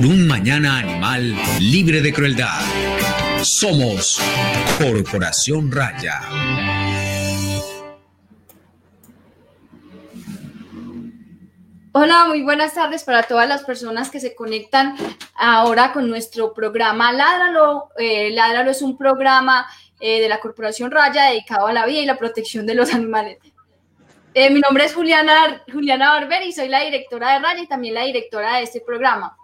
por un mañana animal libre de crueldad. Somos Corporación Raya. Hola, muy buenas tardes para todas las personas que se conectan ahora con nuestro programa Ládralo. Eh, Ládralo es un programa eh, de la Corporación Raya dedicado a la vida y la protección de los animales. Eh, mi nombre es Juliana, Juliana Barber y soy la directora de Raya y también la directora de este programa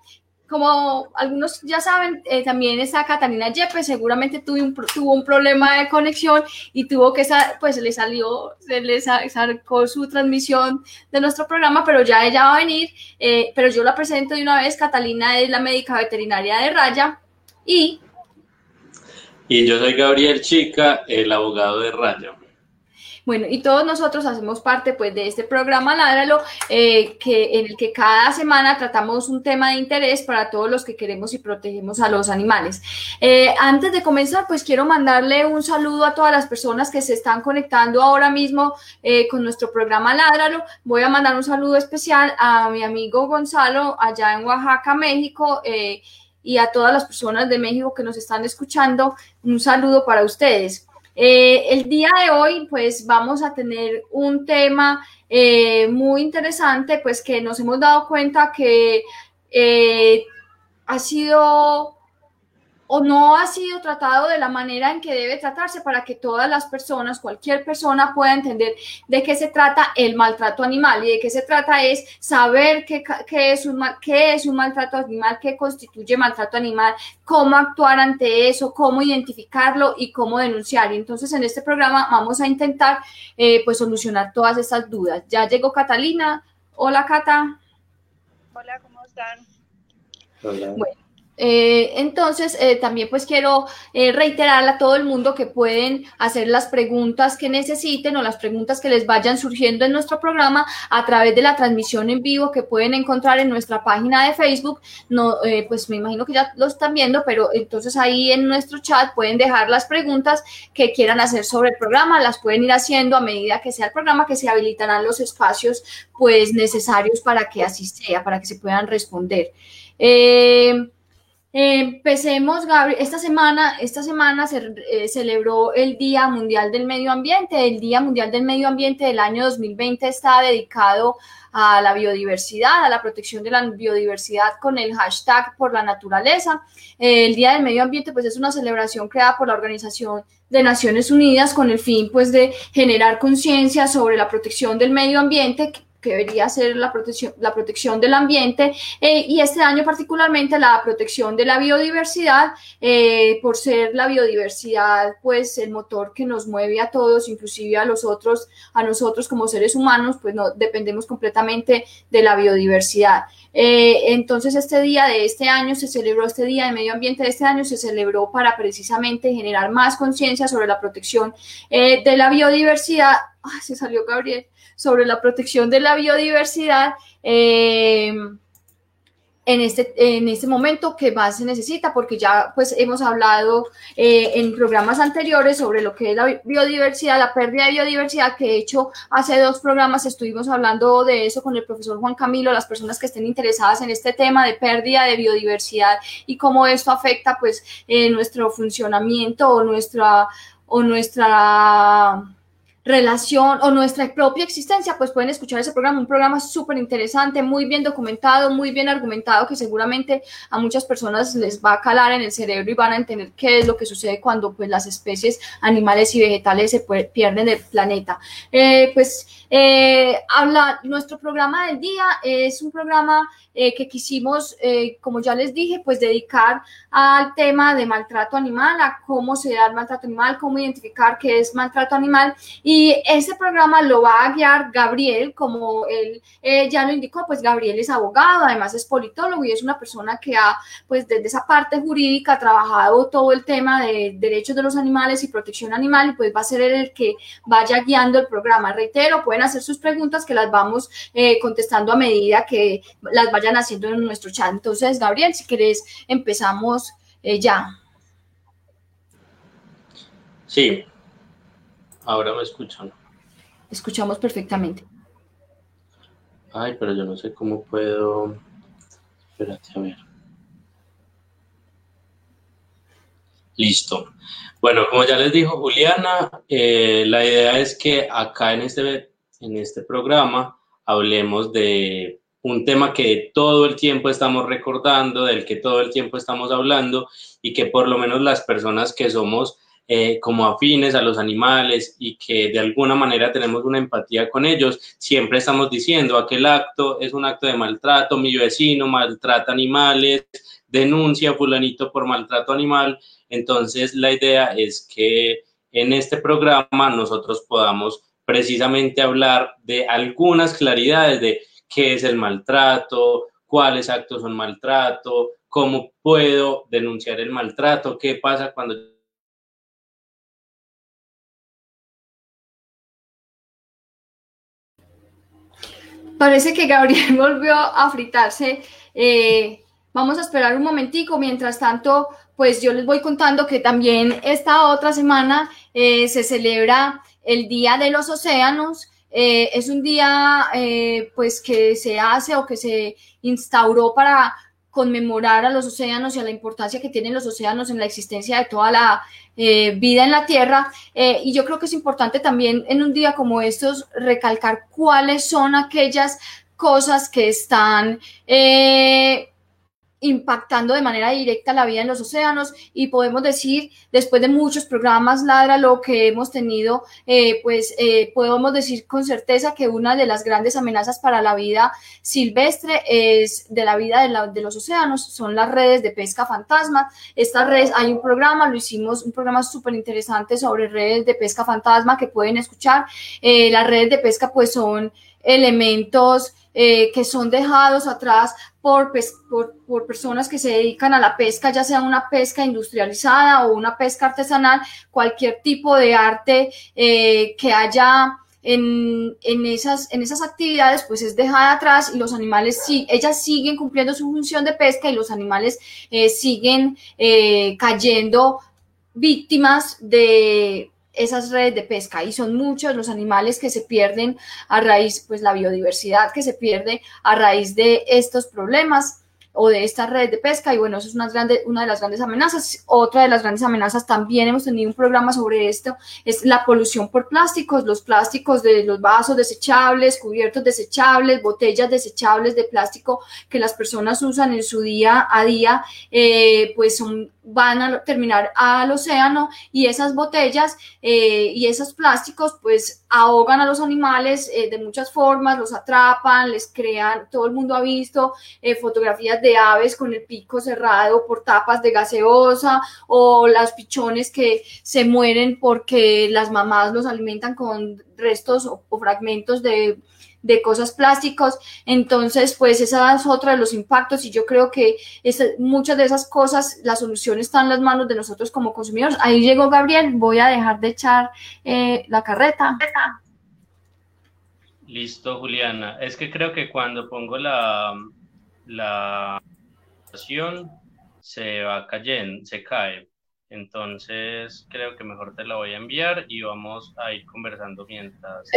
como algunos ya saben, eh, también está Catalina Yepes, seguramente tuvo un, tuvo un problema de conexión y tuvo que, pues le salió, se le sacó su transmisión de nuestro programa, pero ya ella va a venir, eh, pero yo la presento de una vez, Catalina es la médica veterinaria de Raya y... Y yo soy Gabriel Chica, el abogado de Raya. Bueno, y todos nosotros hacemos parte pues de este programa Ládralo, eh, que, en el que cada semana tratamos un tema de interés para todos los que queremos y protegemos a los animales. Eh, antes de comenzar, pues quiero mandarle un saludo a todas las personas que se están conectando ahora mismo eh, con nuestro programa Ládralo. Voy a mandar un saludo especial a mi amigo Gonzalo allá en Oaxaca, México y a todas las personas de México que nos están escuchando. Un saludo para ustedes. Eh, el día de hoy, pues vamos a tener un tema eh, muy interesante, pues que nos hemos dado cuenta que eh, ha sido o no ha sido tratado de la manera en que debe tratarse para que todas las personas, cualquier persona pueda entender de qué se trata el maltrato animal y de qué se trata es saber qué, es, un, qué es un maltrato animal, qué constituye maltrato animal, cómo actuar ante eso, cómo identificarlo y cómo denunciar. Y entonces en este programa vamos a intentar eh, pues solucionar todas estas dudas. Ya llegó Catalina. Hola Cata. Hola, ¿cómo están? Hola. Bueno. Eh, entonces, eh, también pues quiero eh, reiterarle a todo el mundo que pueden hacer las preguntas que necesiten o las preguntas que les vayan surgiendo en nuestro programa a través de la transmisión en vivo que pueden encontrar en nuestra página de Facebook. No, pues me imagino que ya lo están viendo, pero entonces ahí en nuestro chat pueden dejar las preguntas que quieran hacer sobre el programa, las pueden ir haciendo a medida que sea el programa, que se habilitarán los espacios pues necesarios para que así sea, para que se puedan responder. Eh, Empecemos, Gabriel. Esta semana, esta semana se eh, celebró el Día Mundial del Medio Ambiente. El Día Mundial del Medio Ambiente del año 2020 está dedicado a la biodiversidad, a la protección de la biodiversidad con el hashtag por la naturaleza. el Día del Medio Ambiente pues es una celebración creada por la Organización de Naciones Unidas con el fin pues de generar conciencia sobre la protección del medio ambiente que debería ser la protección, la protección del ambiente eh, y este año particularmente la protección de la biodiversidad, eh, por ser la biodiversidad pues el motor que nos mueve a todos, inclusive a los otros, a nosotros como seres humanos, pues no dependemos completamente de la biodiversidad. Eh, entonces este día de este año se celebró, este día de medio ambiente de este año se celebró para precisamente generar más conciencia sobre la protección de la biodiversidad. se salió Gabriel sobre la protección de la biodiversidad eh, en, este, en este momento que más se necesita, porque ya pues hemos hablado eh, en programas anteriores sobre lo que es la biodiversidad, la pérdida de biodiversidad, que de hecho hace dos programas estuvimos hablando de eso con el profesor Juan Camilo, las personas que estén interesadas en este tema de pérdida de biodiversidad y cómo esto afecta pues eh, nuestro funcionamiento o nuestra o nuestra relación o nuestra propia existencia, pues pueden escuchar ese programa, un programa súper interesante, muy bien documentado, muy bien argumentado, que seguramente a muchas personas les va a calar en el cerebro y van a entender qué es lo que sucede cuando pues las especies animales y vegetales se pierden del planeta. Eh, pues eh, habla, nuestro programa del día es un programa eh, que quisimos, eh, como ya les dije, pues dedicar al tema de maltrato animal, a cómo se da el maltrato animal, cómo identificar qué es maltrato animal. Y ese programa lo va a guiar Gabriel, como él ya lo indicó, pues Gabriel es abogado, además es politólogo y es una persona que ha, pues desde esa parte jurídica, trabajado todo el tema de derechos de los animales y protección animal y pues va a ser el que vaya guiando el programa. Reitero, pueden hacer sus preguntas que las vamos eh, contestando a medida que las vayan haciendo en nuestro chat. Entonces, Gabriel, si querés, empezamos eh, ya. Sí, Ahora me escuchan. Escuchamos perfectamente. Ay, pero yo no sé cómo puedo. Espérate, a ver. Listo. Bueno, como ya les dijo Juliana, eh, la idea es que acá en este, en este programa hablemos de un tema que todo el tiempo estamos recordando, del que todo el tiempo estamos hablando y que por lo menos las personas que somos eh, como afines a los animales y que de alguna manera tenemos una empatía con ellos, siempre estamos diciendo aquel acto es un acto de maltrato, mi vecino maltrata animales, denuncia a fulanito por maltrato animal. Entonces la idea es que en este programa nosotros podamos precisamente hablar de algunas claridades de qué es el maltrato, cuáles actos son maltrato, cómo puedo denunciar el maltrato, qué pasa cuando Parece que Gabriel volvió a fritarse. Eh, vamos a esperar un momentico. Mientras tanto, pues yo les voy contando que también esta otra semana eh, se celebra el Día de los Océanos. Eh, es un día pues que se hace o que se instauró para conmemorar a los océanos y a la importancia que tienen los océanos en la existencia de toda la eh, vida en la Tierra. y yo creo que es importante también en un día como estos recalcar cuáles son aquellas cosas que están impactando de manera directa la vida en los océanos y podemos decir, después de muchos programas Ladra lo que hemos tenido, eh, pues eh, podemos decir con certeza que una de las grandes amenazas para la vida silvestre es de la vida de, los océanos, son las redes de pesca fantasma. Estas redes, hay un programa, lo hicimos, un programa súper interesante sobre redes de pesca fantasma que pueden escuchar. Eh, las redes de pesca pues son elementos que son dejados atrás por, por, personas que se dedican a la pesca, ya sea una pesca industrializada o una pesca artesanal, cualquier tipo de arte eh, que haya en, esas, en esas actividades, pues es dejada atrás y los animales, sí, ellas siguen cumpliendo su función de pesca y los animales eh, siguen cayendo víctimas de, esas redes de pesca y son muchos los animales que se pierden a raíz, pues la biodiversidad que se pierde a raíz de estos problemas o de estas redes de pesca y bueno, eso es una, grande, una de las grandes amenazas. Otra de las grandes amenazas, también hemos tenido un programa sobre esto, es la polución por plásticos, los plásticos de los vasos desechables, cubiertos desechables, botellas desechables de plástico que las personas usan en su día a día, eh, pues son van a terminar al océano y esas botellas eh, y esos plásticos pues ahogan a los animales eh, de muchas formas, los atrapan, les crean, todo el mundo ha visto eh, fotografías de aves con el pico cerrado por tapas de gaseosa o las pichones que se mueren porque las mamás los alimentan con restos o fragmentos de de cosas plásticos. Entonces, pues esa es otra de los impactos y yo creo que muchas de esas cosas, la solución está en las manos de nosotros como consumidores. Ahí llegó Gabriel, voy a dejar de echar eh, la carreta. Listo, Juliana. Es que creo que cuando pongo la, la se va cayendo, se cae. Entonces, creo que mejor te la voy a enviar y vamos a ir conversando mientras.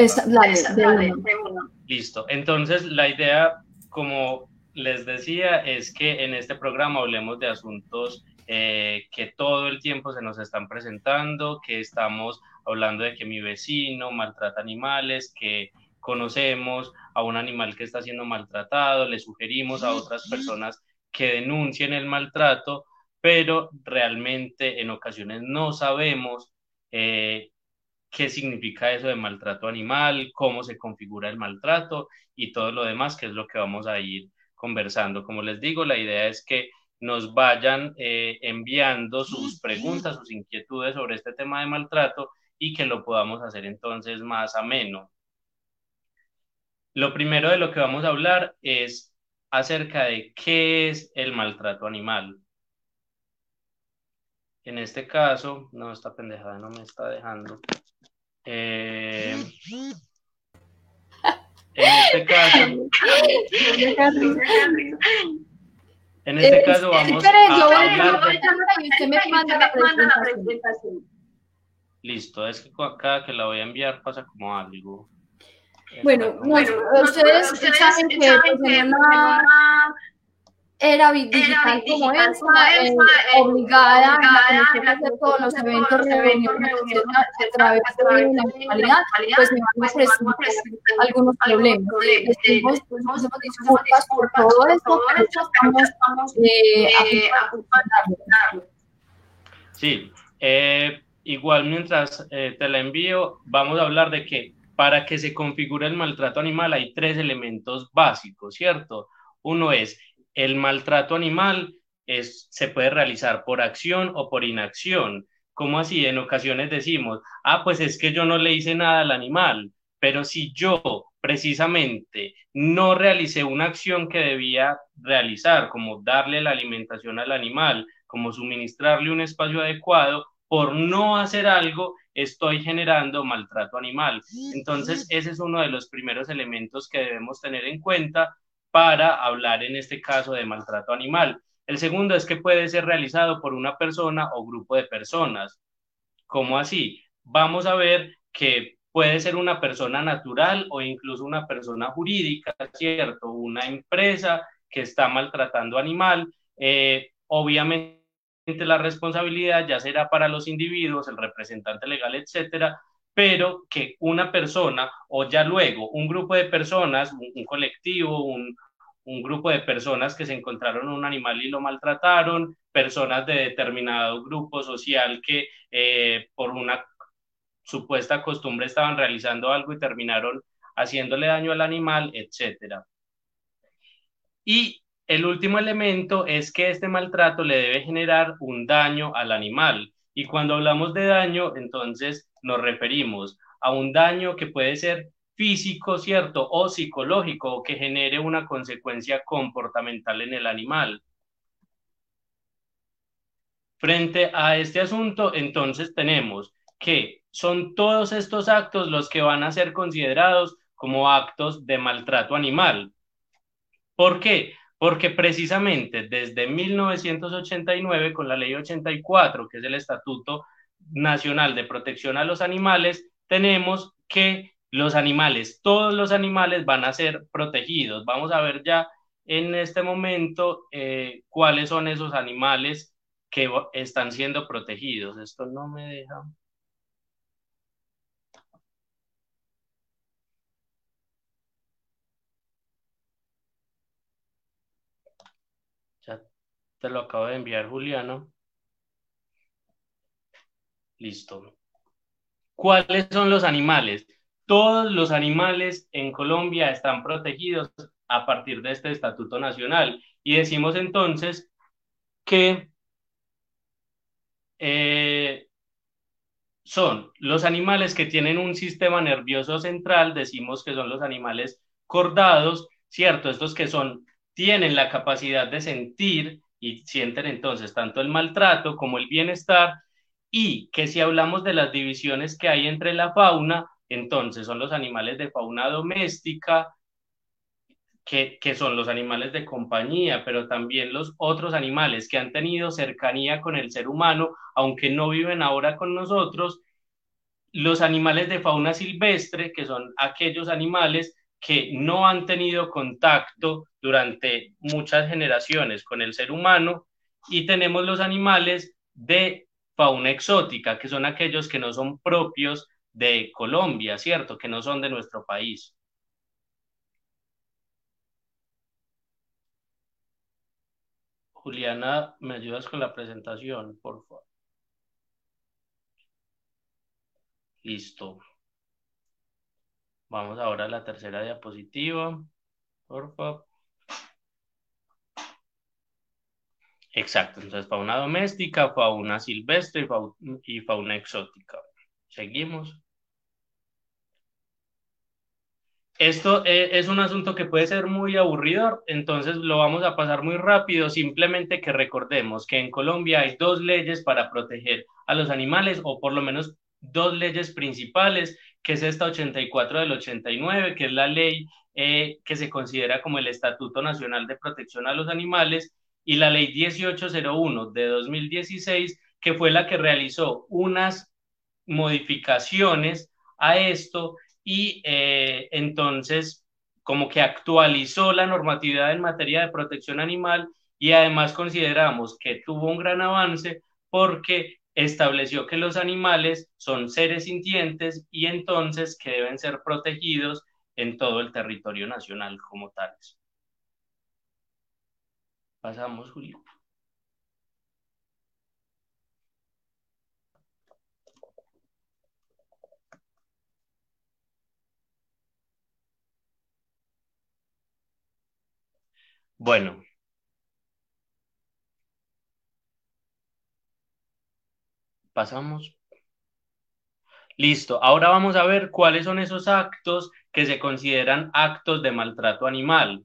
Listo. Entonces, la idea, como les decía, es que en este programa hablemos de asuntos eh, que todo el tiempo se nos están presentando, que estamos hablando de que mi vecino maltrata animales, que conocemos a un animal que está siendo maltratado, le sugerimos a otras personas que denuncien el maltrato pero realmente en ocasiones no sabemos eh, qué significa eso de maltrato animal, cómo se configura el maltrato y todo lo demás, que es lo que vamos a ir conversando. Como les digo, la idea es que nos vayan eh, enviando sus preguntas, sus inquietudes sobre este tema de maltrato y que lo podamos hacer entonces más ameno. Lo primero de lo que vamos a hablar es acerca de qué es el maltrato animal. En este caso, no, esta pendejada no me está dejando. Eh, en este caso. En este caso vamos a hablar Listo, es que acá que la voy a enviar pasa como algo. Bueno, bueno ustedes, saben que, era digital como esta, eh, obligada a hacer todos los eventos, reuniones, a través de la actualidad, pues me van a presentar algunos problemas. Pues, nos disculpas por todo esto, pero estamos eh, a Sí, eh, igual mientras eh, te la envío, vamos a hablar de que para que se configure el maltrato animal hay tres elementos básicos, ¿cierto? Uno es el maltrato animal es, se puede realizar por acción o por inacción. ¿Cómo así? En ocasiones decimos, ah, pues es que yo no le hice nada al animal, pero si yo precisamente no realicé una acción que debía realizar, como darle la alimentación al animal, como suministrarle un espacio adecuado, por no hacer algo, estoy generando maltrato animal. Entonces, ese es uno de los primeros elementos que debemos tener en cuenta para hablar en este caso de maltrato animal. El segundo es que puede ser realizado por una persona o grupo de personas. ¿Cómo así? Vamos a ver que puede ser una persona natural o incluso una persona jurídica, ¿cierto? Una empresa que está maltratando animal. Eh, obviamente la responsabilidad ya será para los individuos, el representante legal, etcétera, pero que una persona o ya luego un grupo de personas, un, colectivo, un, un, grupo de personas que se encontraron un animal y lo maltrataron, personas de determinado grupo social que eh, por una supuesta costumbre estaban realizando algo y terminaron haciéndole daño al animal, etcétera. Y el último elemento es que este maltrato le debe generar un daño al animal. Y cuando hablamos de daño, entonces nos referimos a un daño que puede ser físico, ¿cierto? O psicológico, o que genere una consecuencia comportamental en el animal. Frente a este asunto, entonces tenemos que son todos estos actos los que van a ser considerados como actos de maltrato animal. ¿Por qué? Porque precisamente desde 1989, con la ley 84, que es el Estatuto Nacional de Protección a los Animales, tenemos que los animales, todos los animales van a ser protegidos. Vamos a ver ya en este momento eh, cuáles son esos animales que están siendo protegidos. Esto no me deja. Ya te lo acabo de enviar, Juliano. Listo. ¿Cuáles son los animales? Todos los animales en Colombia están protegidos a partir de este Estatuto Nacional. Y decimos entonces que eh, son los animales que tienen un sistema nervioso central, decimos que son los animales cordados, ¿cierto? Estos que son, tienen la capacidad de sentir y sienten entonces tanto el maltrato como el bienestar y que si hablamos de las divisiones que hay entre la fauna, entonces son los animales de fauna doméstica, que, que, son los animales de compañía, pero también los otros animales que han tenido cercanía con el ser humano, aunque no viven ahora con nosotros, los animales de fauna silvestre, que son aquellos animales que no han tenido contacto durante muchas generaciones con el ser humano, y tenemos los animales de fauna exótica, que son aquellos que no son propios de Colombia, ¿cierto? Que no son de nuestro país. Juliana, ¿me ayudas con la presentación, por favor? Listo. Vamos ahora a la tercera diapositiva, por favor. Exacto, entonces fauna doméstica, fauna silvestre y fauna, exótica. Seguimos. Esto eh, es un asunto que puede ser muy aburrido, entonces lo vamos a pasar muy rápido, simplemente que recordemos que en Colombia hay dos leyes para proteger a los animales, o por lo menos dos leyes principales, que es esta 84 del 89, que es la ley eh, que se considera como el Estatuto Nacional de Protección a los Animales, y la ley 1801 de 2016, que fue la que realizó unas modificaciones a esto y eh, entonces como que actualizó la normatividad en materia de protección animal y además consideramos que tuvo un gran avance porque estableció que los animales son seres sintientes y entonces que deben ser protegidos en todo el territorio nacional como tales. Pasamos, Julio. Bueno, pasamos. Listo, ahora vamos a ver cuáles son esos actos que se consideran actos de maltrato animal.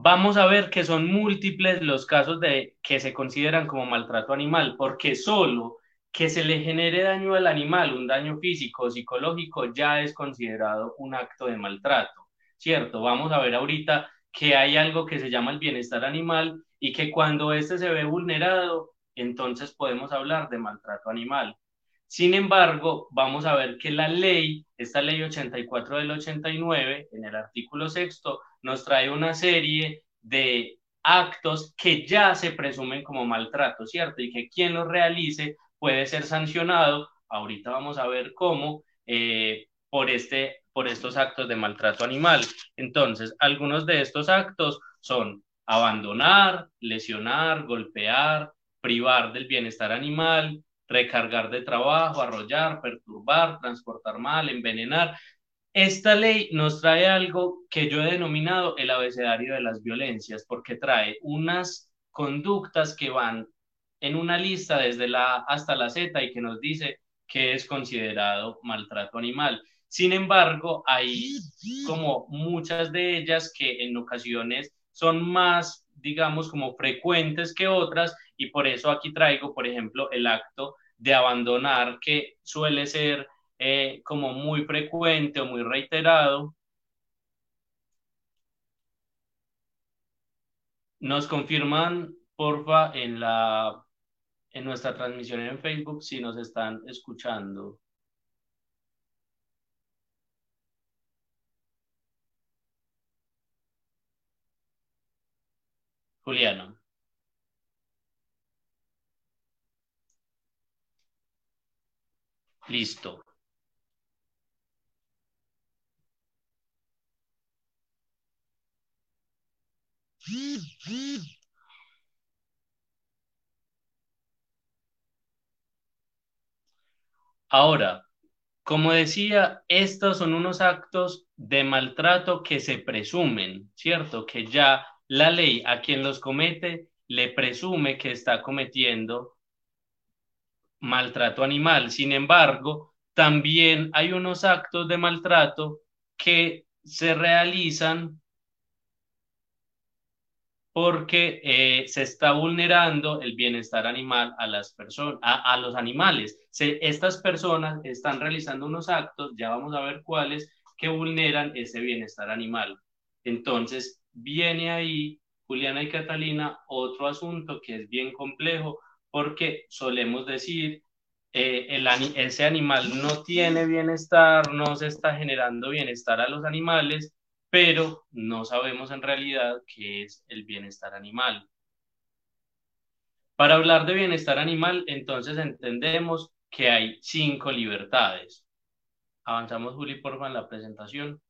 Vamos a ver que son múltiples los casos de que se consideran como maltrato animal, porque solo que se le genere daño al animal, un daño físico o psicológico, ya es considerado un acto de maltrato, ¿cierto? Vamos a ver ahorita que hay algo que se llama el bienestar animal y que cuando éste se ve vulnerado, entonces podemos hablar de maltrato animal. Sin embargo, vamos a ver que la ley, esta ley 84 del 89, en el artículo sexto, nos trae una serie de actos que ya se presumen como maltrato, ¿cierto? Y que quien los realice puede ser sancionado. Ahorita vamos a ver cómo eh, por, este, por estos actos de maltrato animal. Entonces, algunos de estos actos son abandonar, lesionar, golpear, privar del bienestar animal, recargar de trabajo, arrollar, perturbar, transportar mal, envenenar. Esta ley nos trae algo que yo he denominado el abecedario de las violencias, porque trae unas conductas que van en una lista desde la A hasta la Z y que nos dice que es considerado maltrato animal. Sin embargo, hay como muchas de ellas que en ocasiones son más, digamos, como frecuentes que otras y por eso aquí traigo, por ejemplo, el acto de abandonar que suele ser eh, como muy frecuente o muy reiterado. Nos confirman, porfa, en la en nuestra transmisión en Facebook si nos están escuchando. Juliano. Listo. Ahora, como decía, estos son unos actos de maltrato que se presumen, ¿cierto? Que ya la ley a quien los comete le presume que está cometiendo maltrato animal. Sin embargo, también hay unos actos de maltrato que se realizan porque eh, se está vulnerando el bienestar animal a las personas, a, los animales. estas personas están realizando unos actos, ya vamos a ver cuáles, que vulneran ese bienestar animal. Entonces, viene ahí, Juliana y Catalina, otro asunto que es bien complejo, porque solemos decir, eh, ese animal no tiene bienestar, no se está generando bienestar a los animales, pero no sabemos en realidad qué es el bienestar animal. Para hablar de bienestar animal, entonces entendemos que hay cinco libertades. Avanzamos, Juli, por favor, en la presentación.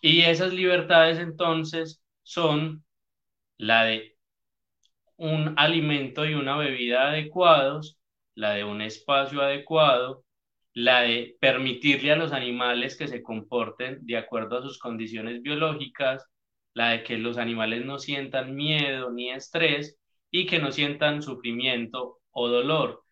Y esas libertades entonces son la de un alimento y una bebida adecuados, la de un espacio adecuado, la de permitirle a los animales que se comporten de acuerdo a sus condiciones biológicas, la de que los animales no sientan miedo ni estrés y que no sientan sufrimiento o dolor.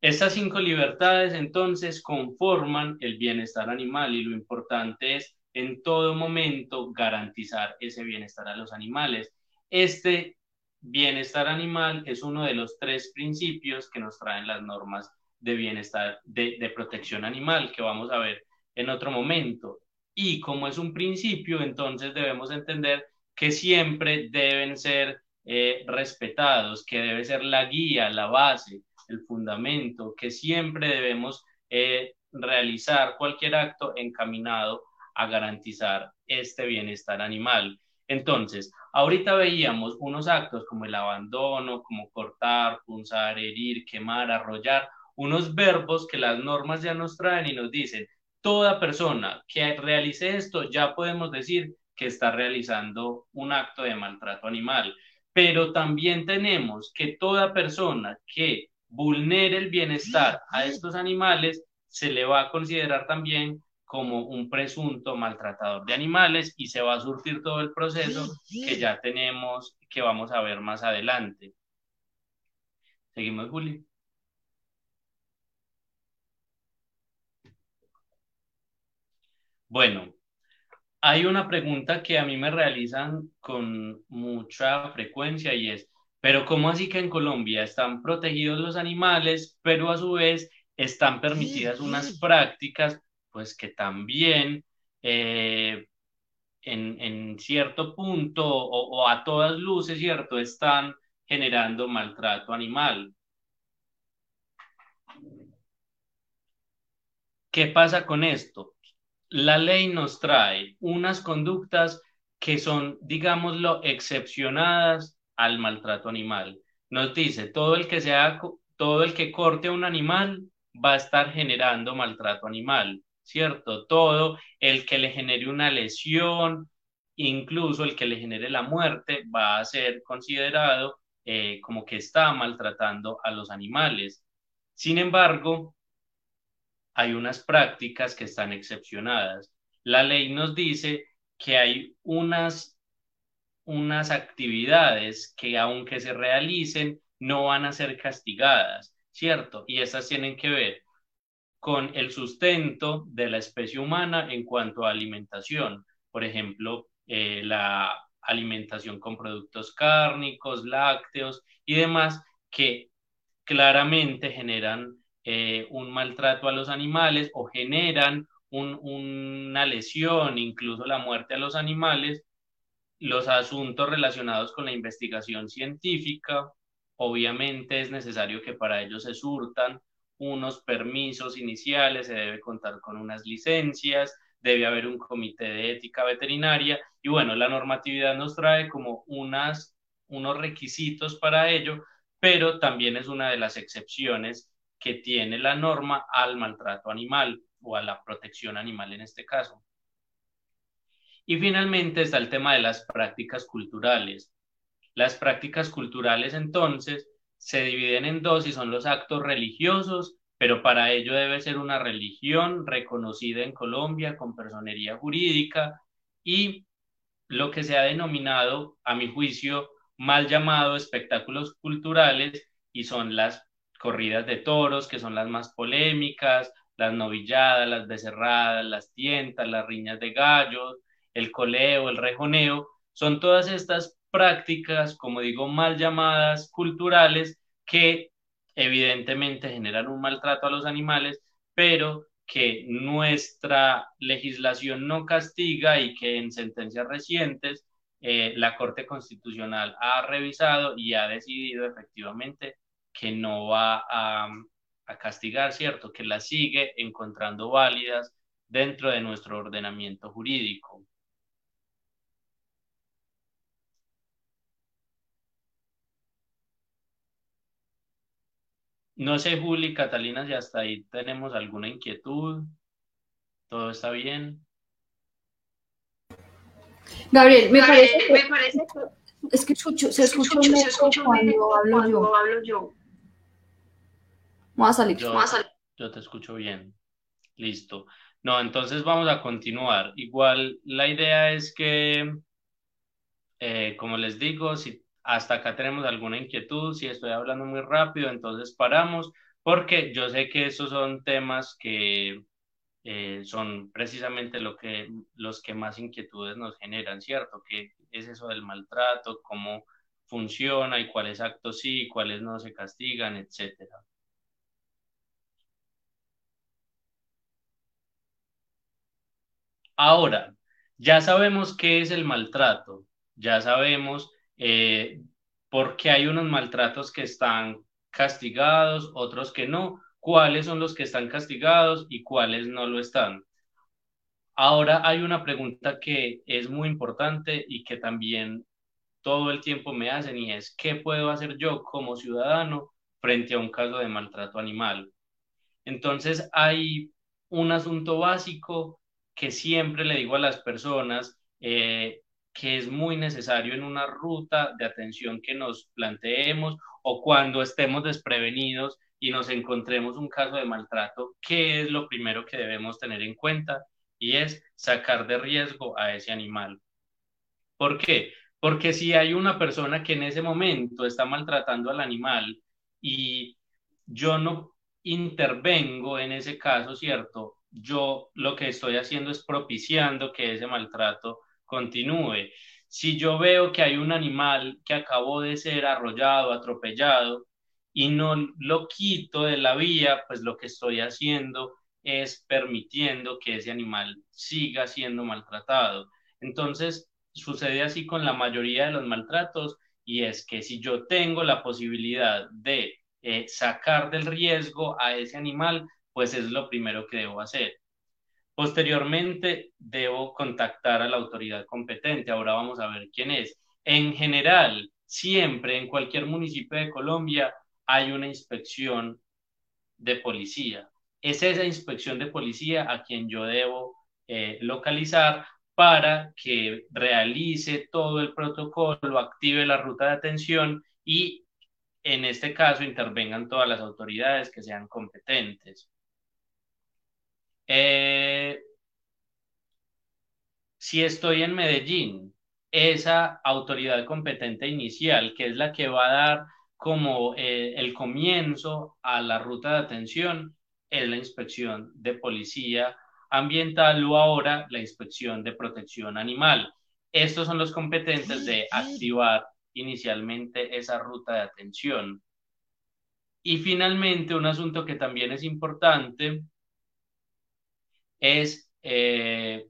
Estas cinco libertades entonces conforman el bienestar animal y lo importante es en todo momento garantizar ese bienestar a los animales. Este bienestar animal es uno de los tres principios que nos traen las normas de bienestar, de, protección animal, que vamos a ver en otro momento. Y como es un principio, entonces debemos entender que siempre deben ser eh, respetados, que debe ser la guía, la base, el fundamento, que siempre debemos eh, realizar cualquier acto encaminado a garantizar este bienestar animal. Entonces, ahorita veíamos unos actos como el abandono, como cortar, punzar, herir, quemar, arrollar, unos verbos que las normas ya nos traen y nos dicen, toda persona que realice esto ya podemos decir que está realizando un acto de maltrato animal. Pero también tenemos que toda persona que vulnere el bienestar a estos animales se le va a considerar también como un presunto maltratador de animales y se va a surtir todo el proceso que ya tenemos, que vamos a ver más adelante. Seguimos, Juli. Bueno, hay una pregunta que a mí me realizan con mucha frecuencia y es, pero ¿cómo así que en Colombia están protegidos los animales, pero a su vez están permitidas unas prácticas pues que también eh, en, cierto punto o, a todas luces, ¿cierto? Están generando maltrato animal. ¿Qué pasa con esto? La ley nos trae unas conductas que son, digámoslo, excepcionadas al maltrato animal. Nos dice, todo el que sea, todo el que corte a un animal va a estar generando maltrato animal. ¿cierto? Todo el que le genere una lesión, incluso el que le genere la muerte, va a ser considerado eh, como que está maltratando a los animales. Sin embargo, hay unas prácticas que están excepcionadas. La ley nos dice que hay unas, unas actividades que aunque se realicen, no van a ser castigadas, ¿cierto? Y esas tienen que ver con el sustento de la especie humana en cuanto a alimentación. Por ejemplo, eh, la alimentación con productos cárnicos, lácteos y demás que claramente generan eh, un maltrato a los animales o generan una lesión, incluso la muerte a los animales, los asuntos relacionados con la investigación científica, obviamente es necesario que para ello se surtan unos permisos iniciales, se debe contar con unas licencias, debe haber un comité de ética veterinaria y bueno, la normatividad nos trae como unas, unos requisitos para ello, pero también es una de las excepciones que tiene la norma al maltrato animal o a la protección animal en este caso. Y finalmente está el tema de las prácticas culturales. Las prácticas culturales entonces se dividen en dos y son los actos religiosos, pero para ello debe ser una religión reconocida en Colombia con personería jurídica y lo que se ha denominado, a mi juicio, mal llamado espectáculos culturales y son las corridas de toros, que son las más polémicas, las novilladas, las becerradas, las tientas, las riñas de gallos, el coleo, el rejoneo, son todas estas prácticas, como digo, mal llamadas culturales, que evidentemente generan un maltrato a los animales, pero que nuestra legislación no castiga y que en sentencias recientes eh, la Corte Constitucional ha revisado y ha decidido efectivamente que no va a, a castigar, ¿cierto? Que las sigue encontrando válidas dentro de nuestro ordenamiento jurídico. No sé, Juli, Catalina, si hasta ahí tenemos alguna inquietud. ¿Todo está bien? Gabriel, me, parece, que, me parece es que se escucha, mucho, cuando, hablo, yo. hablo yo. A salir. Yo, a salir. yo te escucho bien. Listo. No, entonces vamos a continuar. Igual la idea es que, eh, como les digo, si hasta acá tenemos alguna inquietud, si estoy hablando muy rápido, entonces paramos, porque yo sé que esos son temas que eh, son precisamente lo que, los que más inquietudes nos generan, ¿cierto? ¿Qué es eso del maltrato? ¿Cómo funciona y cuáles actos sí, cuáles no se castigan, etcétera? Ahora, ya sabemos qué es el maltrato, ya sabemos eh, porque hay unos maltratos que están castigados, otros que no, cuáles son los que están castigados y cuáles no lo están. Ahora hay una pregunta que es muy importante y que también todo el tiempo me hacen y es, ¿qué puedo hacer yo como ciudadano frente a un caso de maltrato animal? Entonces hay un asunto básico que siempre le digo a las personas eh, que es muy necesario en una ruta de atención que nos planteemos o cuando estemos desprevenidos y nos encontremos un caso de maltrato, ¿qué es lo primero que debemos tener en cuenta? Y es sacar de riesgo a ese animal. ¿Por qué? Porque si hay una persona que en ese momento está maltratando al animal y yo no intervengo en ese caso, ¿cierto? Yo lo que estoy haciendo es propiciando que ese maltrato continúe. Si yo veo que hay un animal que acabó de ser arrollado, atropellado, y no lo quito de la vía, pues lo que estoy haciendo es permitiendo que ese animal siga siendo maltratado. Entonces, sucede así con la mayoría de los maltratos y es que si yo tengo la posibilidad de eh, sacar del riesgo a ese animal, pues es lo primero que debo hacer. Posteriormente, debo contactar a la autoridad competente. Ahora vamos a ver quién es. En general, siempre en cualquier municipio de Colombia hay una inspección de policía. Es esa inspección de policía a quien yo debo eh, localizar para que realice todo el protocolo, active la ruta de atención y en este caso intervengan todas las autoridades que sean competentes. Eh, si estoy en Medellín, esa autoridad competente inicial, que es la que va a dar como eh, el comienzo a la ruta de atención, es la inspección de policía ambiental o ahora la inspección de protección animal. Estos son los competentes de activar inicialmente esa ruta de atención. Y finalmente, un asunto que también es importante es eh,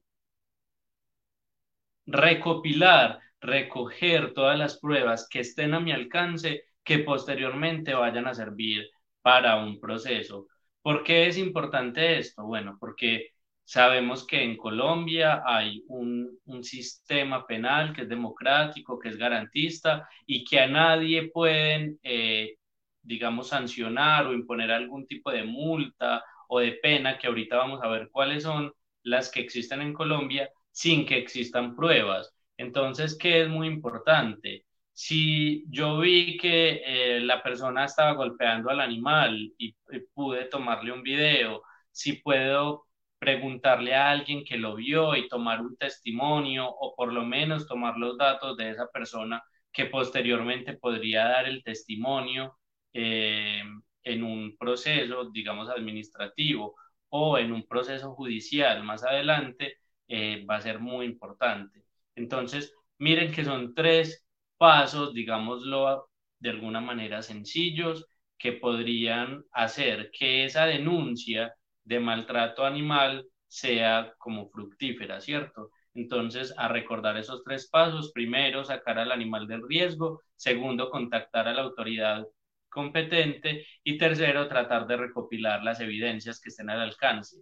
recopilar, recoger todas las pruebas que estén a mi alcance que posteriormente vayan a servir para un proceso. ¿Por qué es importante esto? Bueno, porque sabemos que en Colombia hay un, sistema penal que es democrático, que es garantista y que a nadie pueden, eh, digamos, sancionar o imponer algún tipo de multa o de pena, que ahorita vamos a ver cuáles son las que existen en Colombia, sin que existan pruebas. Entonces, ¿qué es muy importante? Si yo vi que eh, la persona estaba golpeando al animal y, pude tomarle un video, si puedo preguntarle a alguien que lo vio y tomar un testimonio o por lo menos tomar los datos de esa persona que posteriormente podría dar el testimonio eh, en un proceso, digamos, administrativo o en un proceso judicial más adelante, eh, va a ser muy importante. Entonces, miren que son tres pasos, digámoslo de alguna manera sencillos, que podrían hacer que esa denuncia de maltrato animal sea como fructífera, ¿cierto? Entonces, a recordar esos tres pasos, primero, sacar al animal del riesgo, segundo, contactar a la autoridad competente y tercero, tratar de recopilar las evidencias que estén al alcance.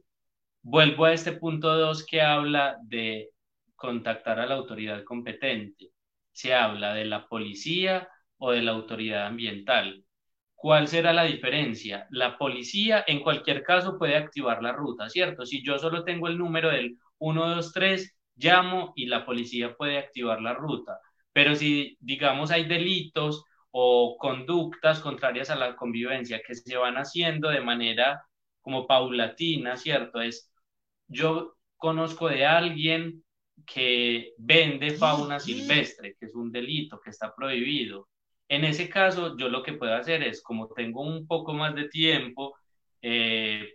Vuelvo a este punto 2 que habla de contactar a la autoridad competente. Se habla de la policía o de la autoridad ambiental. ¿Cuál será la diferencia? La policía en cualquier caso puede activar la ruta, ¿cierto? Si yo solo tengo el número del 123, llamo y la policía puede activar la ruta. Pero si, digamos, hay delitos o conductas contrarias a la convivencia que se van haciendo de manera como paulatina, ¿cierto? Es, yo conozco de alguien que vende fauna silvestre, que es un delito, que está prohibido. En ese caso, yo lo que puedo hacer es, como tengo un poco más de tiempo, eh,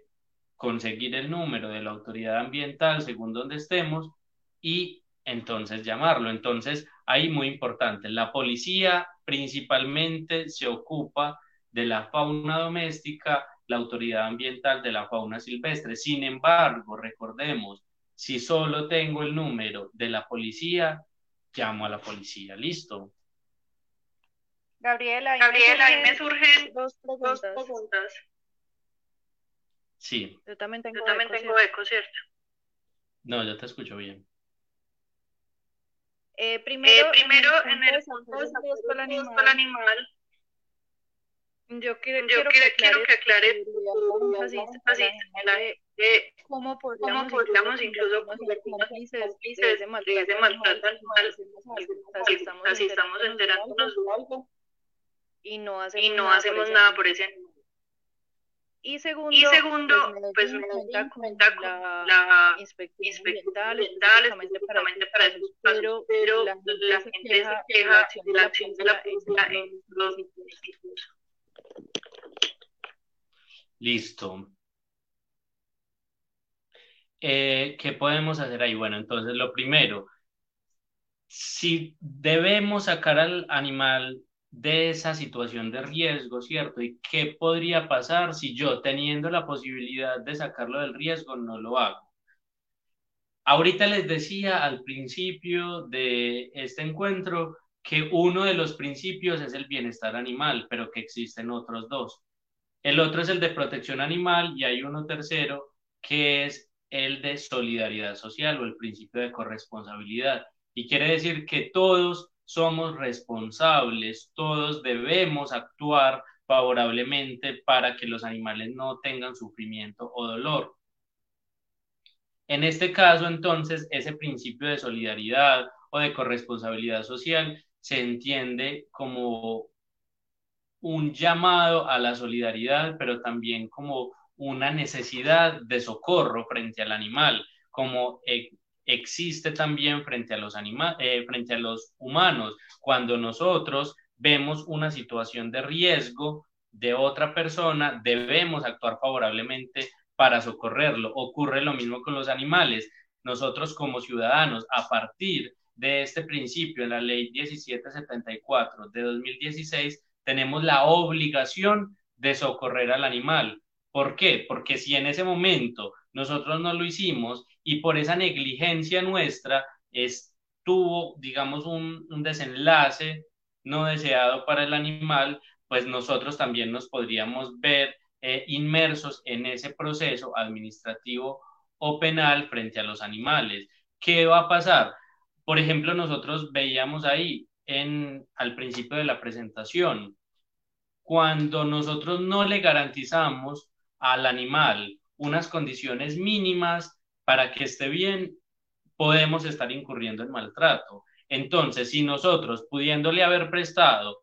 conseguir el número de la autoridad ambiental según donde estemos y entonces llamarlo. Entonces, ahí muy importante, la policía principalmente se ocupa de la fauna doméstica, la autoridad ambiental de la fauna silvestre. Sin embargo, recordemos, si solo tengo el número de la policía, llamo a la policía. ¿Listo? Gabriela, ahí, me, surgen dos preguntas. Sí. Yo también tengo, eco, ¿cierto? No, yo te escucho bien. Eh, primero, primero, en el punto de con el animal, yo quiero, yo quiero, quiero que aclare así, así, de cómo podríamos, cómo podríamos incluso convertirnos cómplices de maltrato animal, así estamos enterándonos y no hacemos, y no hacemos nada por ese animal. Y segundo, y segundo pues, pues, cuenta con, con la, la inspección ambiental, específicamente para, para esos pero, pero la, la gente se queja de la acción de la policía en los municipios. Listo. Eh, ¿Qué podemos hacer ahí? Bueno, entonces lo primero, si debemos sacar al animal de esa situación de riesgo, ¿cierto? ¿Y qué podría pasar si yo, teniendo la posibilidad de sacarlo del riesgo, no lo hago? Ahorita les decía al principio de este encuentro que uno de los principios es el bienestar animal, pero que existen otros dos. El otro es el de protección animal y hay uno tercero que es el de solidaridad social o el principio de corresponsabilidad. Y quiere decir que todos somos responsables, todos debemos actuar favorablemente para que los animales no tengan sufrimiento o dolor. En este caso, entonces, ese principio de solidaridad o de corresponsabilidad social se entiende como un llamado a la solidaridad, pero también como una necesidad de socorro frente al animal, como eh, existe también frente a los eh, frente a los humanos, cuando nosotros vemos una situación de riesgo de otra persona, debemos actuar favorablemente para socorrerlo. Ocurre lo mismo con los animales. Nosotros como ciudadanos, a partir de este principio en la ley 1774 de 2016, tenemos la obligación de socorrer al animal. ¿Por qué? Porque si en ese momento nosotros no lo hicimos y por esa negligencia nuestra estuvo, digamos, un, desenlace no deseado para el animal, pues nosotros también nos podríamos ver eh, inmersos en ese proceso administrativo o penal frente a los animales. ¿Qué va a pasar? Por ejemplo, nosotros veíamos ahí en, al principio de la presentación, cuando nosotros no le garantizamos al animal unas condiciones mínimas para que esté bien, podemos estar incurriendo en maltrato. Entonces, si nosotros, pudiéndole haber prestado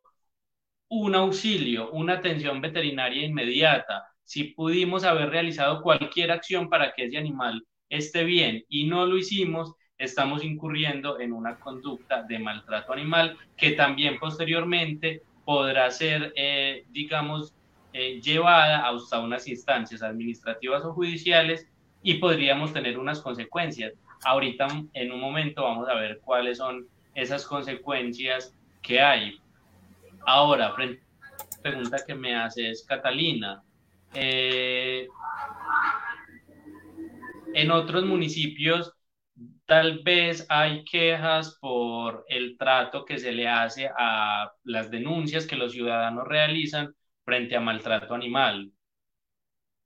un auxilio, una atención veterinaria inmediata, si pudimos haber realizado cualquier acción para que ese animal esté bien y no lo hicimos, estamos incurriendo en una conducta de maltrato animal que también posteriormente podrá ser, eh, digamos, eh, llevada hasta unas instancias administrativas o judiciales y podríamos tener unas consecuencias. Ahorita en un momento vamos a ver cuáles son esas consecuencias que hay. Ahora, pregunta que me hace es Catalina. Eh, en otros municipios tal vez hay quejas por el trato que se le hace a las denuncias que los ciudadanos realizan frente a maltrato animal.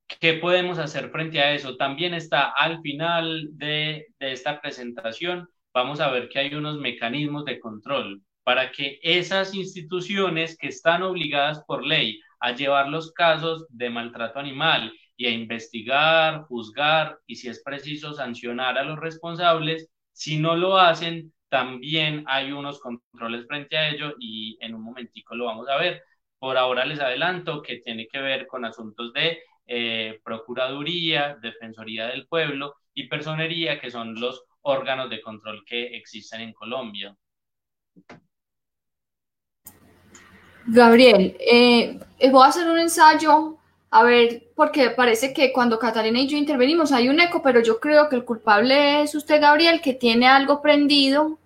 ¿Qué podemos hacer frente a eso? También está al final de, esta presentación, vamos a ver que hay unos mecanismos de control para que esas instituciones que están obligadas por ley a llevar los casos de maltrato animal y a investigar, juzgar y si es preciso sancionar a los responsables, si no lo hacen, también hay unos controles frente a ello y en un momentico lo vamos a ver. Por ahora les adelanto que tiene que ver con asuntos de eh, Procuraduría, Defensoría del Pueblo y Personería, que son los órganos de control que existen en Colombia. Gabriel, eh, voy a hacer un ensayo, a ver, porque parece que cuando Catalina y yo intervenimos hay un eco, pero yo creo que el culpable es usted, Gabriel, que tiene algo prendido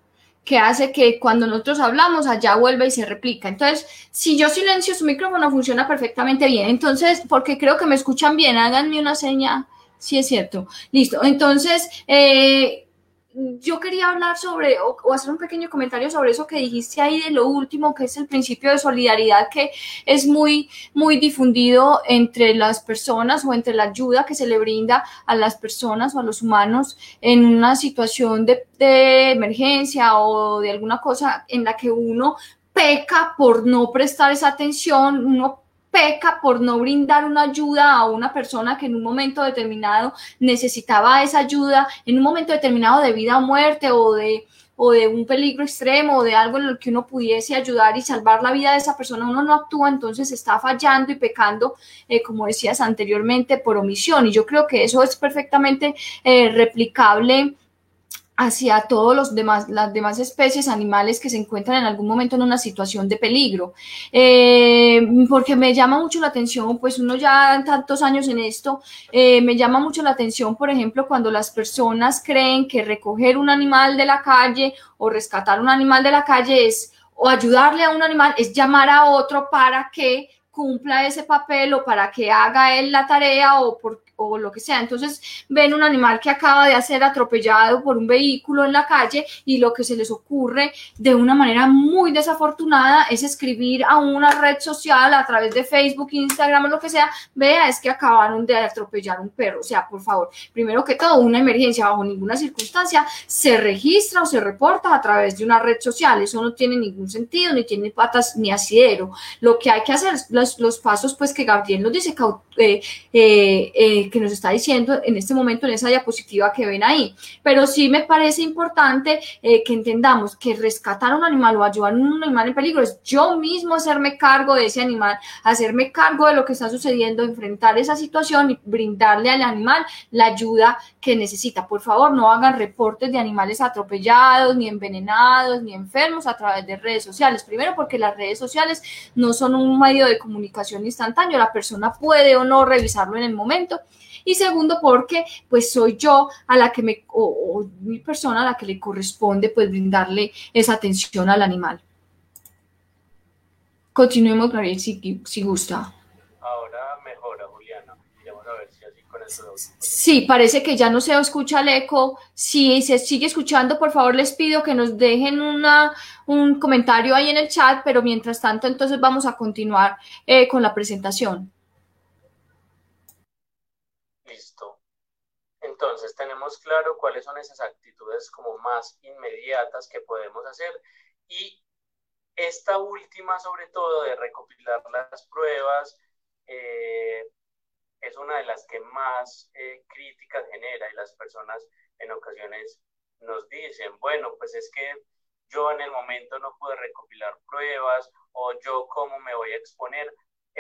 que hace que cuando nosotros hablamos allá vuelva y se replica. Entonces, si yo silencio su micrófono funciona perfectamente bien. Entonces, porque creo que me escuchan bien, háganme una seña, si es cierto. Listo. Entonces, eh, yo quería hablar sobre o, hacer un pequeño comentario sobre eso que dijiste ahí de lo último, que es el principio de solidaridad que es muy, muy difundido entre las personas o entre la ayuda que se le brinda a las personas o a los humanos en una situación de, de emergencia o de alguna cosa en la que uno peca por no prestar esa atención, uno peca por no brindar una ayuda a una persona que en un momento determinado necesitaba esa ayuda, en un momento determinado de vida o muerte o de, o de un peligro extremo o de algo en lo que uno pudiese ayudar y salvar la vida de esa persona, uno no actúa, entonces está fallando y pecando, eh, como decías anteriormente, por omisión. Y yo creo que eso es perfectamente eh, replicable hacia todos los demás, las demás especies animales que se encuentran en algún momento en una situación de peligro. Eh, porque me llama mucho la atención, pues uno ya tantos años en esto, eh, me llama mucho la atención, por ejemplo, cuando las personas creen que recoger un animal de la calle o rescatar un animal de la calle es, o ayudarle a un animal es llamar a otro para que cumpla ese papel o para que haga él la tarea o por, o lo que sea. Entonces ven un animal que acaba de ser atropellado por un vehículo en la calle y lo que se les ocurre de una manera muy desafortunada es escribir a una red social a través de Facebook, Instagram o lo que sea, vea, es que acabaron de atropellar un perro. O sea, por favor, primero que todo, una emergencia bajo ninguna circunstancia se registra o se reporta a través de una red social. Eso no tiene ningún sentido, ni tiene patas ni asidero. Lo que hay que hacer, los, los pasos pues que Gabriel nos dice, eh, eh, eh, que nos está diciendo en este momento en esa diapositiva que ven ahí. Pero sí me parece importante eh, que entendamos que rescatar un animal o ayudar a un animal en peligro es yo mismo hacerme cargo de ese animal, hacerme cargo de lo que está sucediendo, enfrentar esa situación y brindarle al animal la ayuda que necesita. Por favor, no hagan reportes de animales atropellados, ni envenenados, ni enfermos a través de redes sociales. Primero, porque las redes sociales no son un medio de comunicación instantáneo. La persona puede o no revisarlo en el momento y segundo porque pues soy yo a la que me, o, mi persona a la que le corresponde pues brindarle esa atención al animal. Continuemos, Gabriel, si, si gusta. Ahora mejora, Juliana. Vamos a ver si así con eso. Sí, parece que ya no se escucha el eco. Si se sigue escuchando, por favor les pido que nos dejen una, un comentario ahí en el chat, pero mientras tanto entonces vamos a continuar eh, con la presentación. Entonces tenemos claro cuáles son esas actitudes como más inmediatas que podemos hacer. Y esta última sobre todo de recopilar las pruebas eh, es una de las que más eh, críticas genera y las personas en ocasiones nos dicen, bueno, pues es que yo en el momento no pude recopilar pruebas o yo cómo me voy a exponer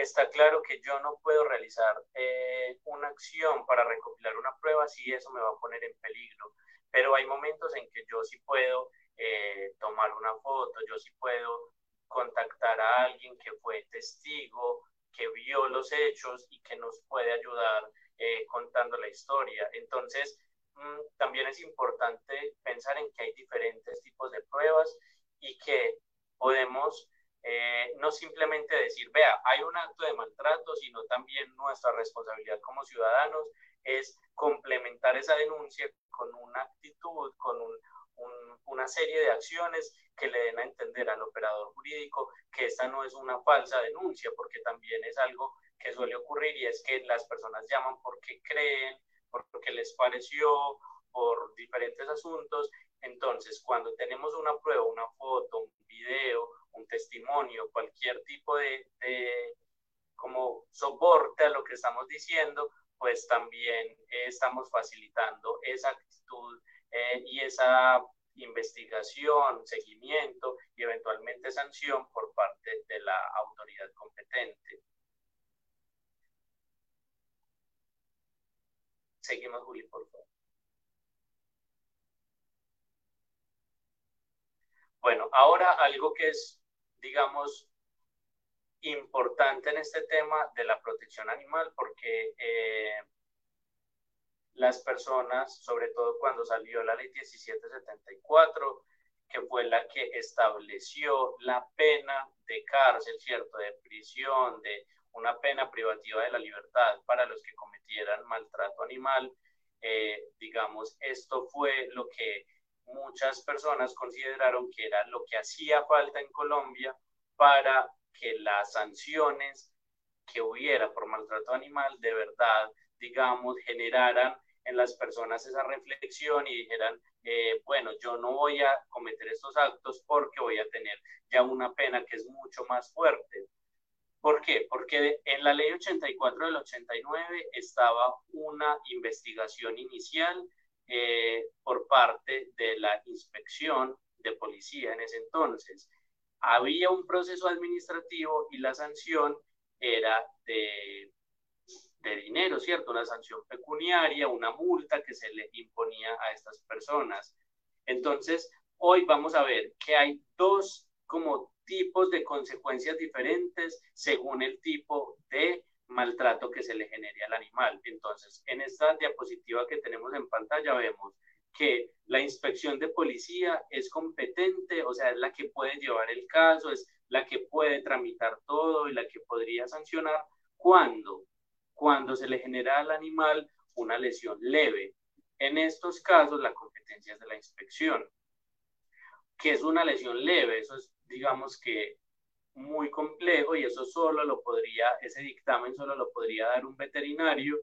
está claro que yo no puedo realizar eh, una acción para recopilar una prueba si eso me va a poner en peligro, pero hay momentos en que yo sí puedo eh, tomar una foto, yo sí puedo contactar a alguien que fue testigo, que vio los hechos y que nos puede ayudar eh, contando la historia. Entonces, mm, también es importante pensar en que hay diferentes tipos de pruebas y que podemos eh, no simplemente decir, vea, hay un acto de maltrato, sino también nuestra responsabilidad como ciudadanos es complementar esa denuncia con una actitud, con una serie de acciones que le den a entender al operador jurídico que esta no es una falsa denuncia, porque también es algo que suele ocurrir y es que las personas llaman porque creen, porque les pareció, por diferentes asuntos. Entonces, cuando tenemos una prueba, una foto, un video, un testimonio, cualquier tipo de, como soporte a lo que estamos diciendo, pues también estamos facilitando esa actitud eh, y esa investigación, seguimiento y eventualmente sanción por parte de la autoridad competente. Seguimos, Juli, por favor. Bueno, ahora algo que es digamos, importante en este tema de la protección animal porque eh, las personas, sobre todo cuando salió la ley 1774, que fue la que estableció la pena de cárcel, ¿cierto? De prisión, de una pena privativa de la libertad para los que cometieran maltrato animal. Eh, digamos, esto fue lo que muchas personas consideraron que era lo que hacía falta en Colombia para que las sanciones que hubiera por maltrato animal de verdad, digamos, generaran en las personas esa reflexión y dijeran, eh, bueno, yo no voy a cometer estos actos porque voy a tener ya una pena que es mucho más fuerte. ¿Por qué? Porque en la ley 84 del 89 estaba una investigación inicial eh, por parte de la inspección de policía en ese entonces. Había un proceso administrativo y la sanción era de, de dinero, ¿cierto? Una sanción pecuniaria, una multa que se le imponía a estas personas. Entonces, hoy vamos a ver que hay dos como tipos de consecuencias diferentes según el tipo de maltrato que se le genere al animal. Entonces, en esta diapositiva que tenemos en pantalla vemos que la inspección de policía es competente, o sea, es la que puede llevar el caso, es la que puede tramitar todo y la que podría sancionar cuando, cuando se le genera al animal una lesión leve. En estos casos, la competencia es de la inspección. que es una lesión leve? Eso es, digamos que, muy complejo y eso solo lo podría, ese dictamen solo lo podría dar un veterinario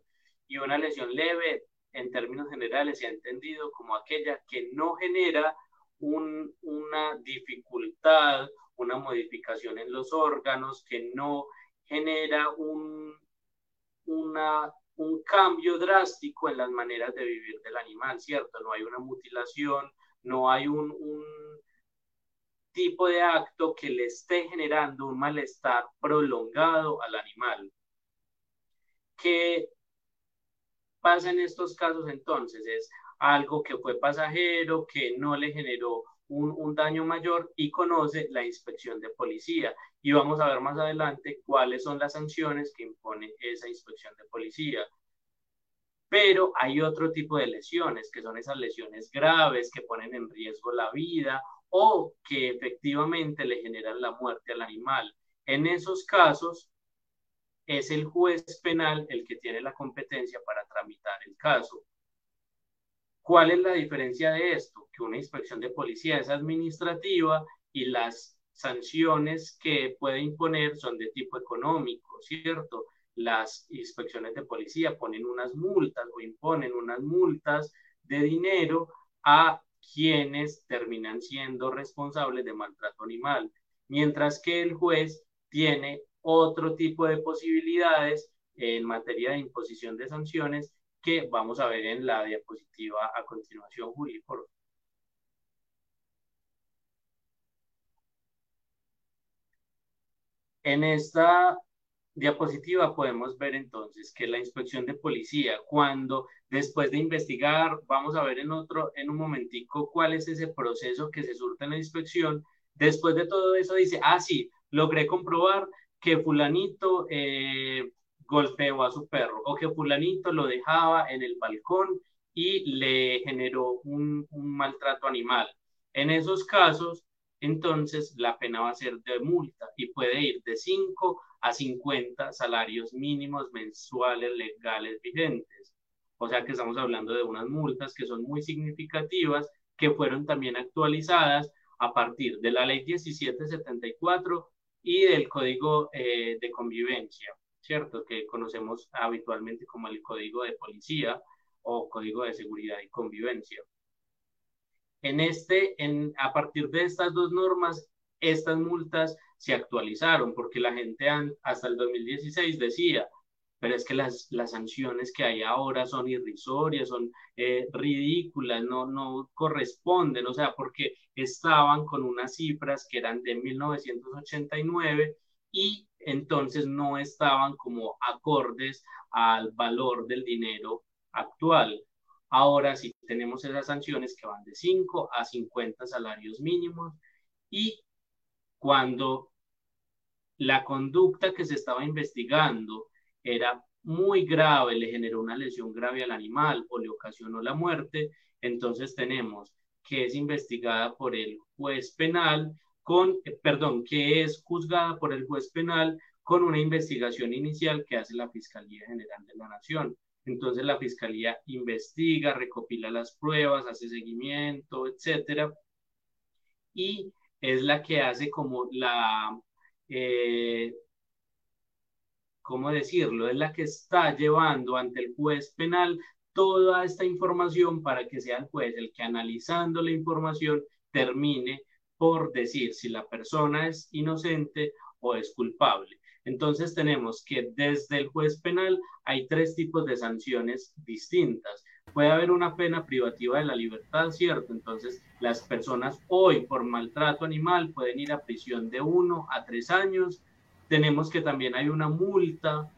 y una lesión leve en términos generales se ha entendido como aquella que no genera una dificultad, una modificación en los órganos, que no genera un, una, un cambio drástico en las maneras de vivir del animal, ¿cierto? No hay una mutilación, no hay un tipo de acto que le esté generando un malestar prolongado al animal. ¿Qué pasa en estos casos entonces? Es algo que fue pasajero, que no le generó un, un, daño mayor y conoce la inspección de policía. Y vamos a ver más adelante cuáles son las sanciones que impone esa inspección de policía. Pero hay otro tipo de lesiones, que son esas lesiones graves que ponen en riesgo la vida o que efectivamente le generan la muerte al animal. En esos casos, es el juez penal el que tiene la competencia para tramitar el caso. ¿Cuál es la diferencia de esto? Que una inspección de policía es administrativa y las sanciones que puede imponer son de tipo económico, ¿cierto? Las inspecciones de policía ponen unas multas o imponen unas multas de dinero a quienes terminan siendo responsables de maltrato animal, mientras que el juez tiene otro tipo de posibilidades en materia de imposición de sanciones que vamos a ver en la diapositiva a continuación, Juli, por En esta diapositiva podemos ver entonces que la inspección de policía, cuando después de investigar, vamos a ver en otro, en un momentico cuál es ese proceso que se surta en la inspección, después de todo eso dice, ah, sí, logré comprobar que fulanito eh, golpeó a su perro o que fulanito lo dejaba en el balcón y le generó un, maltrato animal. En esos casos, entonces la pena va a ser de multa y puede ir de 5 a 50 salarios mínimos mensuales legales vigentes. O sea que estamos hablando de unas multas que son muy significativas, que fueron también actualizadas a partir de la ley 1774 y del Código eh, de Convivencia, ¿cierto? Que conocemos habitualmente como el Código de Policía o Código de Seguridad y Convivencia. En este, en, a partir de estas dos normas, estas multas se actualizaron, porque la gente hasta el 2016 decía, pero es que las, las sanciones que hay ahora son irrisorias, son eh, ridículas, no, no corresponden, o sea, porque estaban con unas cifras que eran de 1989 y entonces no estaban como acordes al valor del dinero actual. Ahora sí tenemos esas sanciones que van de 5 a 50 salarios mínimos y cuando la conducta que se estaba investigando era muy grave, le generó una lesión grave al animal o le ocasionó la muerte, entonces tenemos que es investigada por el juez penal con, perdón, que es juzgada por el juez penal con una investigación inicial que hace la Fiscalía General de la Nación. entonces la fiscalía investiga, recopila las pruebas, hace seguimiento, etcétera, y es la que hace como la, eh, ¿cómo decirlo? Es la que está llevando ante el juez penal toda esta información para que sea el juez el que analizando la información termine por decir si la persona es inocente o es culpable. Entonces tenemos que desde el juez penal hay tres tipos de sanciones distintas. Puede haber una pena privativa de la libertad, ¿cierto? Entonces las personas hoy por maltrato animal pueden ir a prisión de uno a tres años. Tenemos que también hay una multa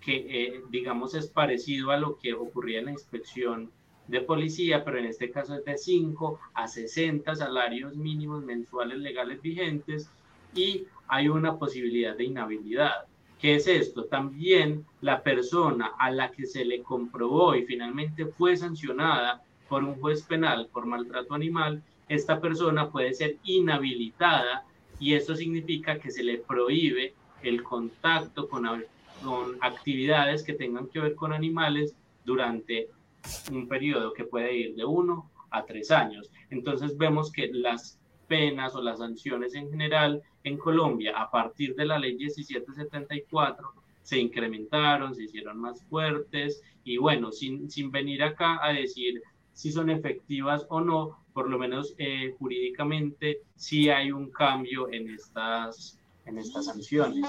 que, eh, digamos, es parecido a lo que ocurría en la inspección de policía, pero en este caso es de 5 a 60 salarios mínimos mensuales legales vigentes y hay una posibilidad de inhabilidad. ¿Qué es esto? También la persona a la que se le comprobó y finalmente fue sancionada por un juez penal por maltrato animal, esta persona puede ser inhabilitada y eso significa que se le prohíbe el contacto con, con actividades que tengan que ver con animales durante un periodo que puede ir de uno a tres años. Entonces vemos que las penas o las sanciones en general en Colombia a partir de la ley 1774 se incrementaron, se hicieron más fuertes y bueno, sin, sin venir acá a decir si son efectivas o no, por lo menos eh, jurídicamente sí hay un cambio en estas, en estas sanciones.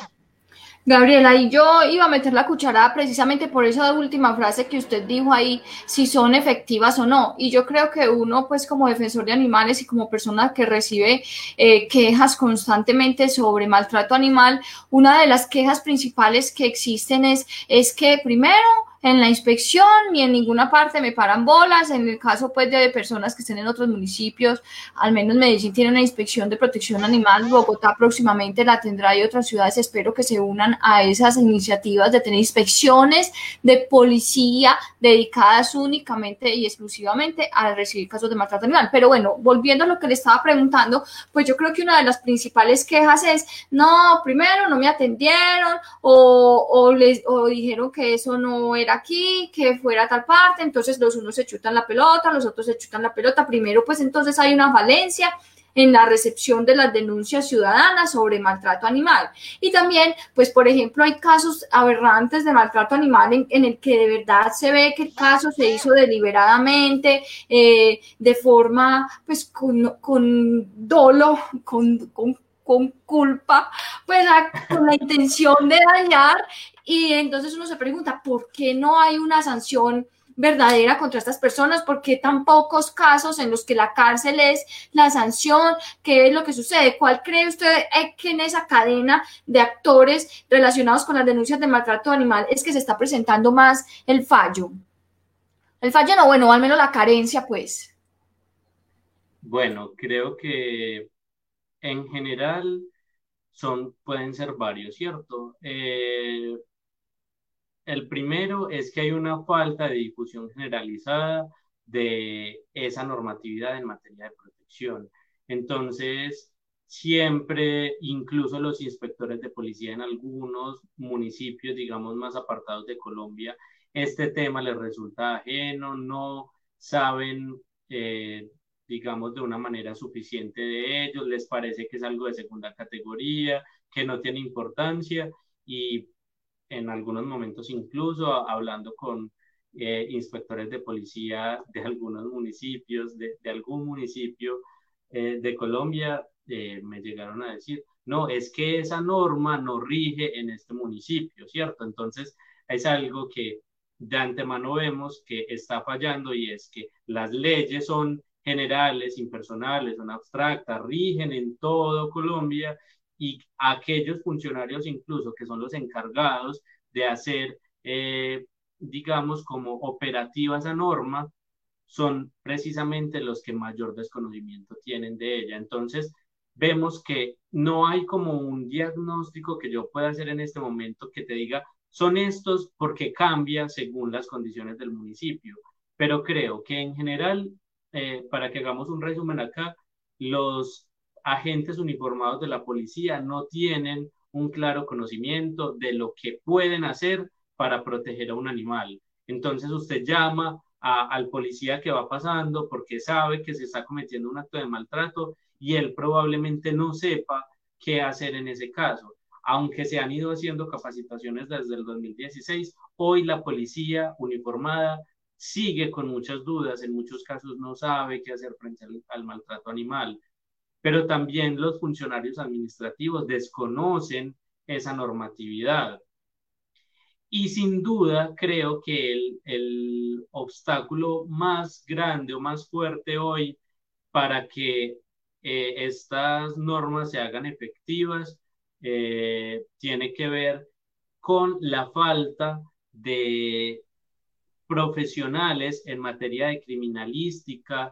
Gabriela, y yo iba a meter la cucharada precisamente por esa última frase que usted dijo ahí, si son efectivas o no. Y yo creo que uno, pues como defensor de animales y como persona que recibe eh, quejas constantemente sobre maltrato animal, una de las quejas principales que existen es, es que primero, en la inspección ni en ninguna parte me paran bolas. En el caso pues de personas que estén en otros municipios, al menos Medellín tiene una inspección de protección animal, Bogotá próximamente la tendrá y otras ciudades espero que se unan a esas iniciativas de tener inspecciones de policía dedicadas únicamente y exclusivamente a recibir casos de maltrato animal. Pero bueno, volviendo a lo que le estaba preguntando, pues yo creo que una de las principales quejas es, no, primero no me atendieron o, o les, o dijeron que eso no era aquí, que fuera tal parte, entonces los unos se chutan la pelota, los otros se chutan la pelota. Primero, pues entonces hay una falencia en la recepción de las denuncias ciudadanas sobre maltrato animal. Y también, pues, por ejemplo, hay casos aberrantes de maltrato animal en, el que de verdad se ve que el caso se hizo deliberadamente, eh, de forma, pues, con, con dolo, con, con con culpa, pues con la intención de dañar. Y entonces uno se pregunta, ¿por qué no hay una sanción verdadera contra estas personas? ¿Por qué tan pocos casos en los que la cárcel es la sanción? ¿Qué es lo que sucede? ¿Cuál cree usted que en esa cadena de actores relacionados con las denuncias de maltrato animal es que se está presentando más el fallo? El fallo no, bueno, al menos la carencia, pues. Bueno, creo que en general son, pueden ser varios, ¿cierto? Eh, el primero es que hay una falta de difusión generalizada de esa normatividad en materia de protección. Entonces, siempre, incluso los inspectores de policía en algunos municipios, digamos, más apartados de Colombia, este tema les resulta ajeno, no saben eh, digamos, de una manera suficiente de ellos, les parece que es algo de segunda categoría, que no tiene importancia y en algunos momentos incluso hablando con eh, inspectores de policía de algunos municipios, de, algún municipio eh, de Colombia, eh, me llegaron a decir, no, es que esa norma no rige en este municipio, ¿cierto? Entonces, es algo que de antemano vemos que está fallando y es que las leyes son generales, impersonales, son abstractas, rigen en todo Colombia y aquellos funcionarios incluso que son los encargados de hacer, eh, digamos, como operativa esa norma, son precisamente los que mayor desconocimiento tienen de ella. Entonces, vemos que no hay como un diagnóstico que yo pueda hacer en este momento que te diga, son estos porque cambia según las condiciones del municipio. Pero creo que en general eh, para que hagamos un resumen acá, los agentes uniformados de la policía no tienen un claro conocimiento de lo que pueden hacer para proteger a un animal. Entonces usted llama al policía que va pasando porque sabe que se está cometiendo un acto de maltrato y él probablemente no sepa qué hacer en ese caso. Aunque se han ido haciendo capacitaciones desde el 2016, hoy la policía uniformada sigue con muchas dudas, en muchos casos no sabe qué hacer frente al, maltrato animal, pero también los funcionarios administrativos desconocen esa normatividad. Y sin duda creo que el, el, obstáculo más grande o más fuerte hoy para que eh, estas normas se hagan efectivas eh, tiene que ver con la falta de profesionales en materia de criminalística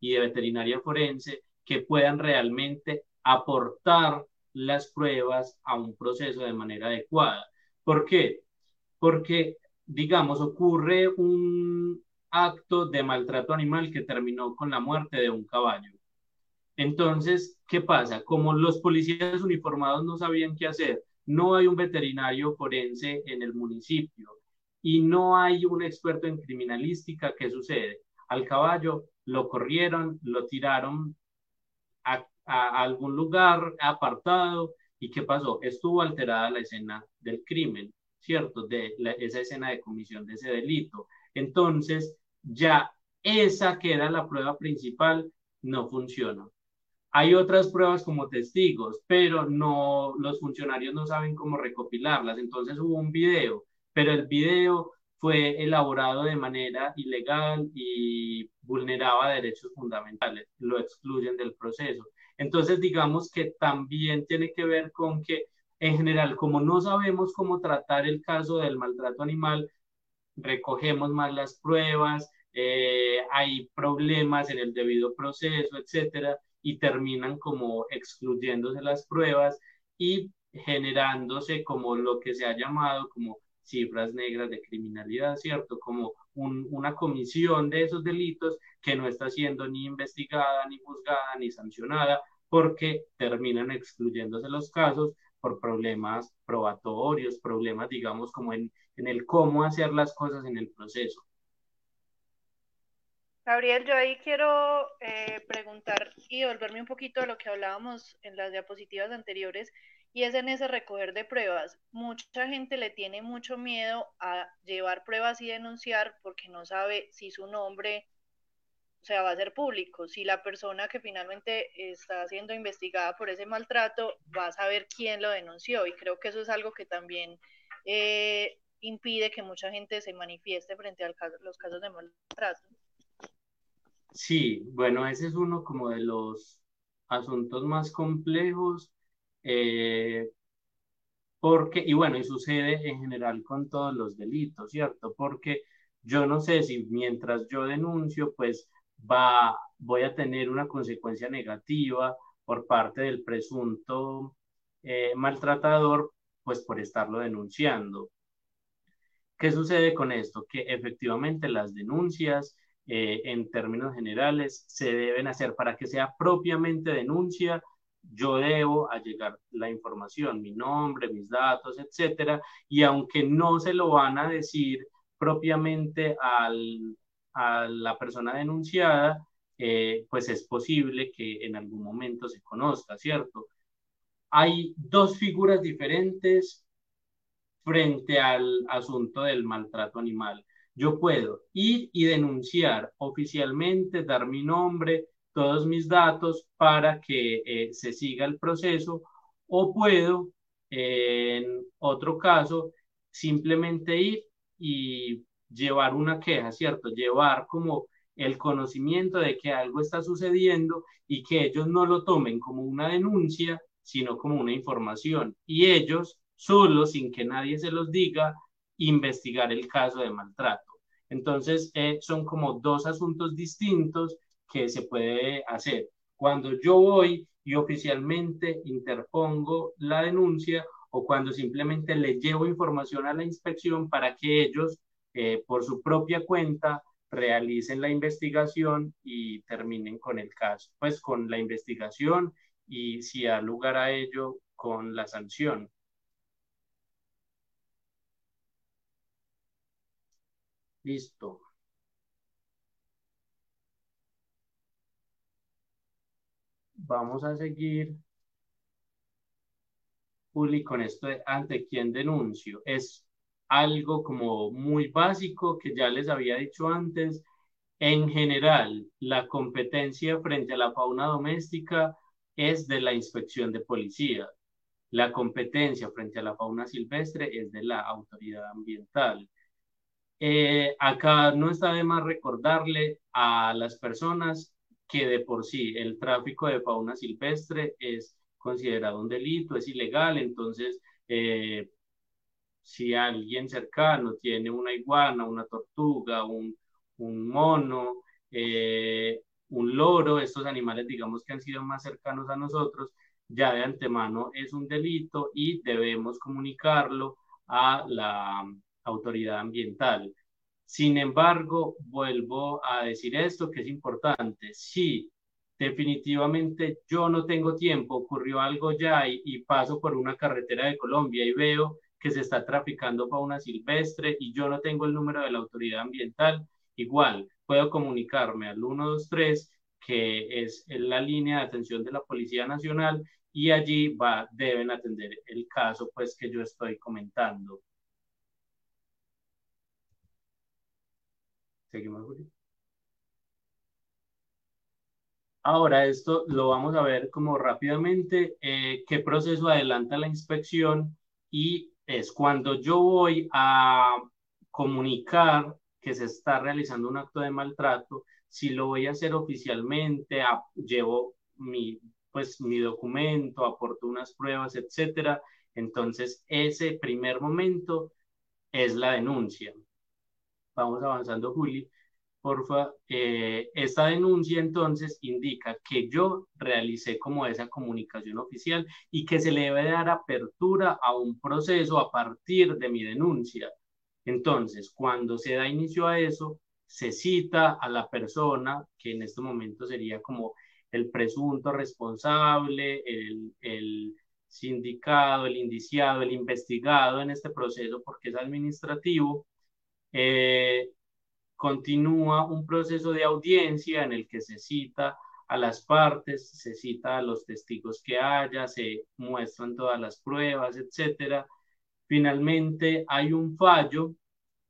y de veterinaria forense que puedan realmente aportar las pruebas a un proceso de manera adecuada. ¿Por qué? Porque, digamos, ocurre un acto de maltrato animal que terminó con la muerte de un caballo. Entonces, ¿qué pasa? Como los policías uniformados no sabían qué hacer, no hay un veterinario forense en el municipio, y no hay un experto en criminalística, ¿qué sucede? Al caballo lo corrieron, lo tiraron a, algún lugar apartado y ¿qué pasó? Estuvo alterada la escena del crimen, ¿cierto? De esa escena de comisión de ese delito. Entonces, ya esa que era la prueba principal no funciona. Hay otras pruebas como testigos, pero no, los funcionarios no saben cómo recopilarlas. Entonces hubo un video pero el video fue elaborado de manera ilegal y vulneraba derechos fundamentales, lo excluyen del proceso. Entonces, digamos que también tiene que ver con que, en general, como no sabemos cómo tratar el caso del maltrato animal, recogemos más las pruebas, eh, hay problemas en el debido proceso, etcétera, y terminan como excluyéndose las pruebas y generándose como lo que se ha llamado como cifras negras de criminalidad, ¿cierto? Como una comisión de esos delitos que no está siendo ni investigada, ni juzgada, ni sancionada, porque terminan excluyéndose los casos por problemas probatorios, problemas, digamos, como en, el cómo hacer las cosas en el proceso. Gabriel, yo ahí quiero eh, preguntar y volverme un poquito a lo que hablábamos en las diapositivas anteriores y es en ese recoger de pruebas. Mucha gente le tiene mucho miedo a llevar pruebas y denunciar porque no sabe si su nombre o sea, va a ser público, si la persona que finalmente está siendo investigada por ese maltrato va a saber quién lo denunció y creo que eso es algo que también eh, impide que mucha gente se manifieste frente a los casos de maltrato. Sí, bueno, ese es uno como de los asuntos más complejos eh, porque, y bueno, y sucede en general con todos los delitos, ¿cierto? Porque yo no sé si mientras yo denuncio, pues va, voy a tener una consecuencia negativa por parte del presunto eh, maltratador, pues por estarlo denunciando. ¿Qué sucede con esto? Que efectivamente las denuncias, eh, en términos generales, se deben hacer para que sea propiamente denuncia yo debo allegar la información, mi nombre, mis datos, etcétera, y aunque no se lo van a decir propiamente al, a la persona denunciada, eh, pues es posible que en algún momento se conozca, ¿cierto? Hay dos figuras diferentes frente al asunto del maltrato animal. Yo puedo ir y denunciar oficialmente, dar mi nombre, todos mis datos para que eh, se siga el proceso o puedo, en otro caso, simplemente ir y llevar una queja, ¿cierto? Llevar como el conocimiento de que algo está sucediendo y que ellos no lo tomen como una denuncia, sino como una información. Y ellos, solo, sin que nadie se los diga, investigar el caso de maltrato. Entonces, eh, son como dos asuntos distintos que se puede hacer. Cuando yo voy y oficialmente interpongo la denuncia o cuando simplemente le llevo información a la inspección para que ellos, eh, por su propia cuenta, realicen la investigación y terminen con el caso, pues con la investigación y si da lugar a ello, con la sanción. Listo. Vamos a seguir. Juli, con esto ante quién denuncio. Es algo como muy básico que ya les había dicho antes. En general, la competencia frente a la fauna doméstica es de la inspección de policía. La competencia frente a la fauna silvestre es de la autoridad ambiental. Eh, acá no está de más recordarle a las personas que de por sí el tráfico de fauna silvestre es considerado un delito, es ilegal, entonces eh, si alguien cercano tiene una iguana, una tortuga, un, un mono, eh, un loro, estos animales digamos que han sido más cercanos a nosotros, ya de antemano es un delito y debemos comunicarlo a la autoridad ambiental. Sin embargo, vuelvo a decir esto que es importante. Si definitivamente yo no tengo tiempo, ocurrió algo ya y, paso por una carretera de Colombia y veo que se está traficando fauna silvestre y yo no tengo el número de la autoridad ambiental, igual puedo comunicarme al 123, que es la línea de atención de la Policía Nacional, y allí deben atender el caso pues que yo estoy comentando. Seguimos, Ahora, esto lo vamos a ver como rápidamente, eh, qué proceso adelanta la inspección y es cuando yo voy a comunicar que se está realizando un acto de maltrato, si lo voy a hacer oficialmente, llevo mi, pues, mi documento, aporto unas pruebas, etcétera. Entonces, ese primer momento es la denuncia. Vamos avanzando, Juli. Porfa, eh, esta denuncia entonces indica que yo realicé como esa comunicación oficial y que se le debe dar apertura a un proceso a partir de mi denuncia. Entonces, cuando se da inicio a eso, se cita a la persona, que en este momento sería como el presunto responsable, el, el sindicado, el indiciado, el investigado en este proceso, porque es administrativo, eh, continúa un proceso de audiencia en el que se cita a las partes, se cita a los testigos que haya, se muestran todas las pruebas, etcétera, Finalmente, hay un fallo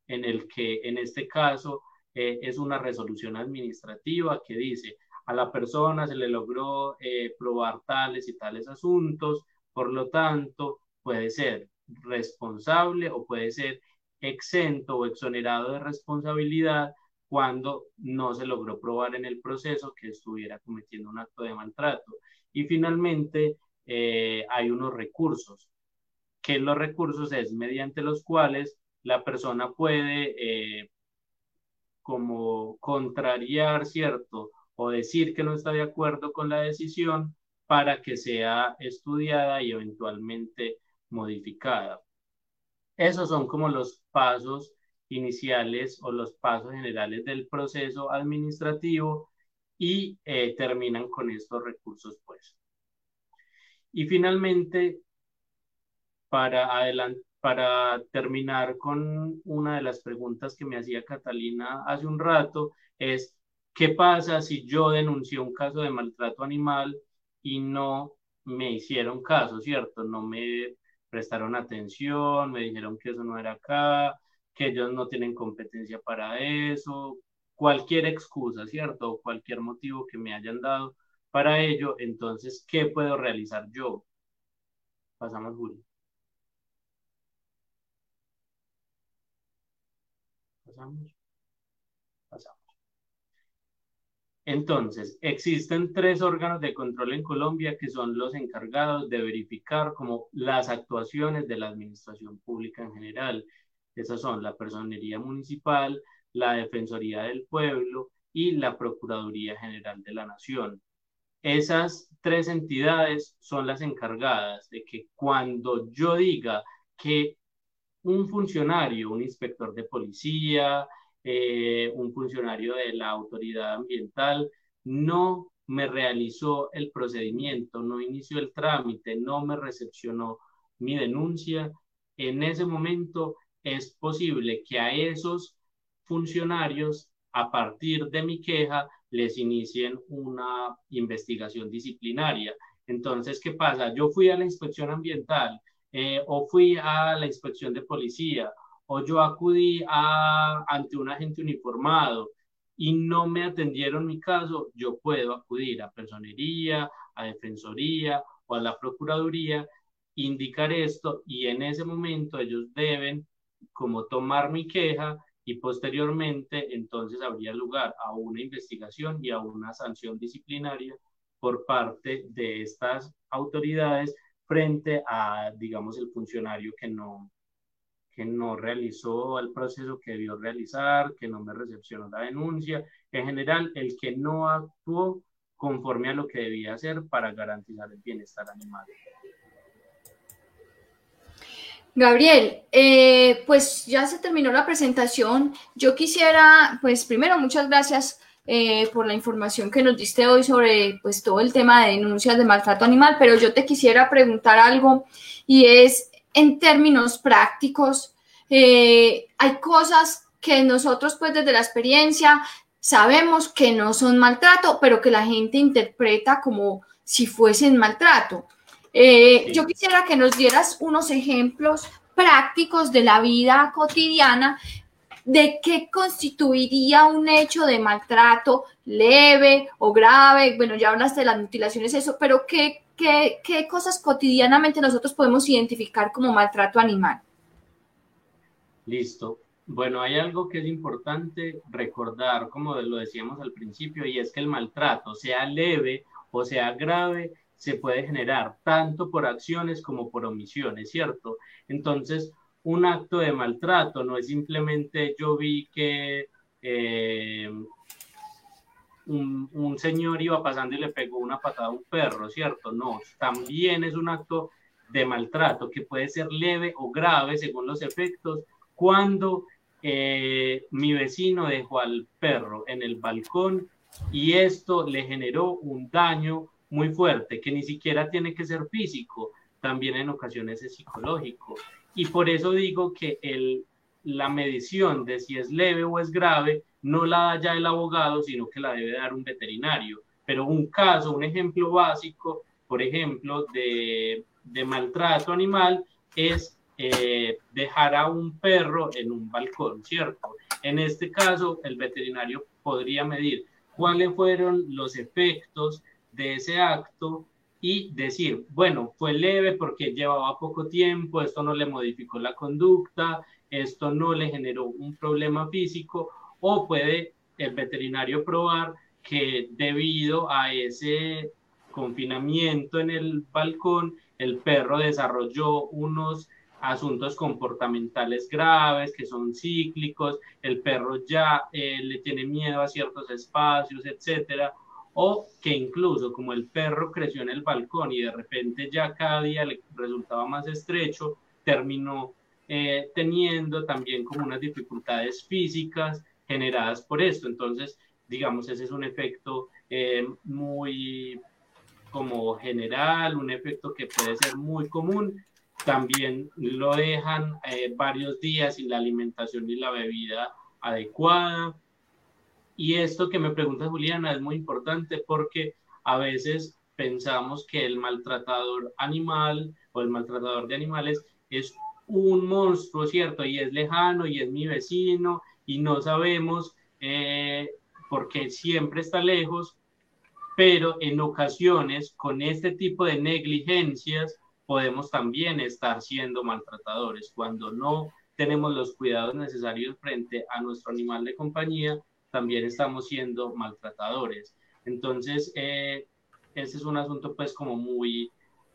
en el que, en este caso, eh, es una resolución administrativa que dice a la persona se le logró eh, probar tales y tales asuntos, por lo tanto, puede ser responsable o puede ser exento o exonerado de responsabilidad cuando no se logró probar en el proceso que estuviera cometiendo un acto de maltrato. Y finalmente, eh, hay unos recursos que los recursos es mediante los cuales la persona puede eh, como contrariar, ¿cierto? O decir que no está de acuerdo con la decisión para que sea estudiada y eventualmente modificada. Esos son como los pasos iniciales o los pasos generales del proceso administrativo y eh, terminan con estos recursos, pues. Y finalmente, para, para terminar con una de las preguntas que me hacía Catalina hace un rato, es, ¿qué pasa si yo denuncié un caso de maltrato animal y no me hicieron caso, ¿cierto? No me prestaron atención, me dijeron que eso no era acá, que ellos no tienen competencia para eso, cualquier excusa, ¿cierto? cualquier motivo que me hayan dado para ello, entonces, ¿qué puedo realizar yo? Pasamos, Julio. Pasamos. Entonces, existen tres órganos de control en Colombia que son los encargados de verificar como las actuaciones de la administración pública en general. Esas son la Personería Municipal, la Defensoría del Pueblo y la Procuraduría General de la Nación. Esas tres entidades son las encargadas de que cuando yo diga que un funcionario, un inspector de policía, eh, un funcionario de la autoridad ambiental, no me realizó el procedimiento, no inició el trámite, no me recepcionó mi denuncia, en ese momento es posible que a esos funcionarios, a partir de mi queja, les inicien una investigación disciplinaria. Entonces, ¿qué pasa? Yo fui a la inspección ambiental eh, o fui a la inspección de policía o yo acudí a, ante un agente uniformado y no me atendieron mi caso, yo puedo acudir a personería, a defensoría o a la procuraduría, indicar esto y en ese momento ellos deben como tomar mi queja y posteriormente entonces habría lugar a una investigación y a una sanción disciplinaria por parte de estas autoridades frente a, digamos, el funcionario que no, que no realizó el proceso que debió realizar, que no me recepcionó la denuncia, en general el que no actuó conforme a lo que debía hacer para garantizar el bienestar animal. Gabriel, eh, pues ya se terminó la presentación. Yo quisiera, pues primero, muchas gracias eh, por la información que nos diste hoy sobre pues todo el tema de denuncias de maltrato animal, pero yo te quisiera preguntar algo y es en términos prácticos, eh, hay cosas que nosotros pues desde la experiencia sabemos que no son maltrato, pero que la gente interpreta como si fuesen maltrato. Eh, yo quisiera que nos dieras unos ejemplos prácticos de la vida cotidiana de qué constituiría un hecho de maltrato leve o grave. Bueno, ya hablaste de las mutilaciones, eso, pero qué ¿qué, cosas cotidianamente nosotros podemos identificar como maltrato animal? Listo. Bueno, hay algo que es importante recordar, como lo decíamos al principio, y es que el maltrato, sea leve o sea grave, se puede generar tanto por acciones como por omisiones, ¿cierto? Entonces, un acto de maltrato no es simplemente yo vi que eh, un, señor iba pasando y le pegó una patada a un perro, ¿cierto? No, también es un acto de maltrato que puede ser leve o grave según los efectos cuando eh, mi vecino dejó al perro en el balcón y esto le generó un daño muy fuerte que ni siquiera tiene que ser físico, también en ocasiones es psicológico. Y por eso digo que la medición de si es leve o es grave no la da ya el abogado, sino que la debe dar un veterinario. Pero un caso, un ejemplo básico, por ejemplo, de, maltrato animal es eh, dejar a un perro en un balcón, ¿cierto? En este caso, el veterinario podría medir cuáles fueron los efectos de ese acto y decir, bueno, fue leve porque llevaba poco tiempo, esto no le modificó la conducta, esto no le generó un problema físico o puede el veterinario probar que debido a ese confinamiento en el balcón, el perro desarrolló unos asuntos comportamentales graves que son cíclicos, el perro ya eh, le tiene miedo a ciertos espacios, etcétera, o que incluso como el perro creció en el balcón y de repente ya cada día le resultaba más estrecho, terminó eh, teniendo también como unas dificultades físicas generadas por esto. Entonces, digamos, ese es un efecto eh, muy como general, un efecto que puede ser muy común. También lo dejan eh, varios días sin la alimentación y la bebida adecuada. Y esto que me pregunta Juliana es muy importante porque a veces pensamos que el maltratador animal o el maltratador de animales es un monstruo, ¿cierto? Y es lejano y es mi vecino y no sabemos eh, porque siempre está lejos, pero en ocasiones con este tipo de negligencias podemos también estar siendo maltratadores cuando no tenemos los cuidados necesarios frente a nuestro animal de compañía, también estamos siendo maltratadores. Entonces, eh, ese es un asunto pues como muy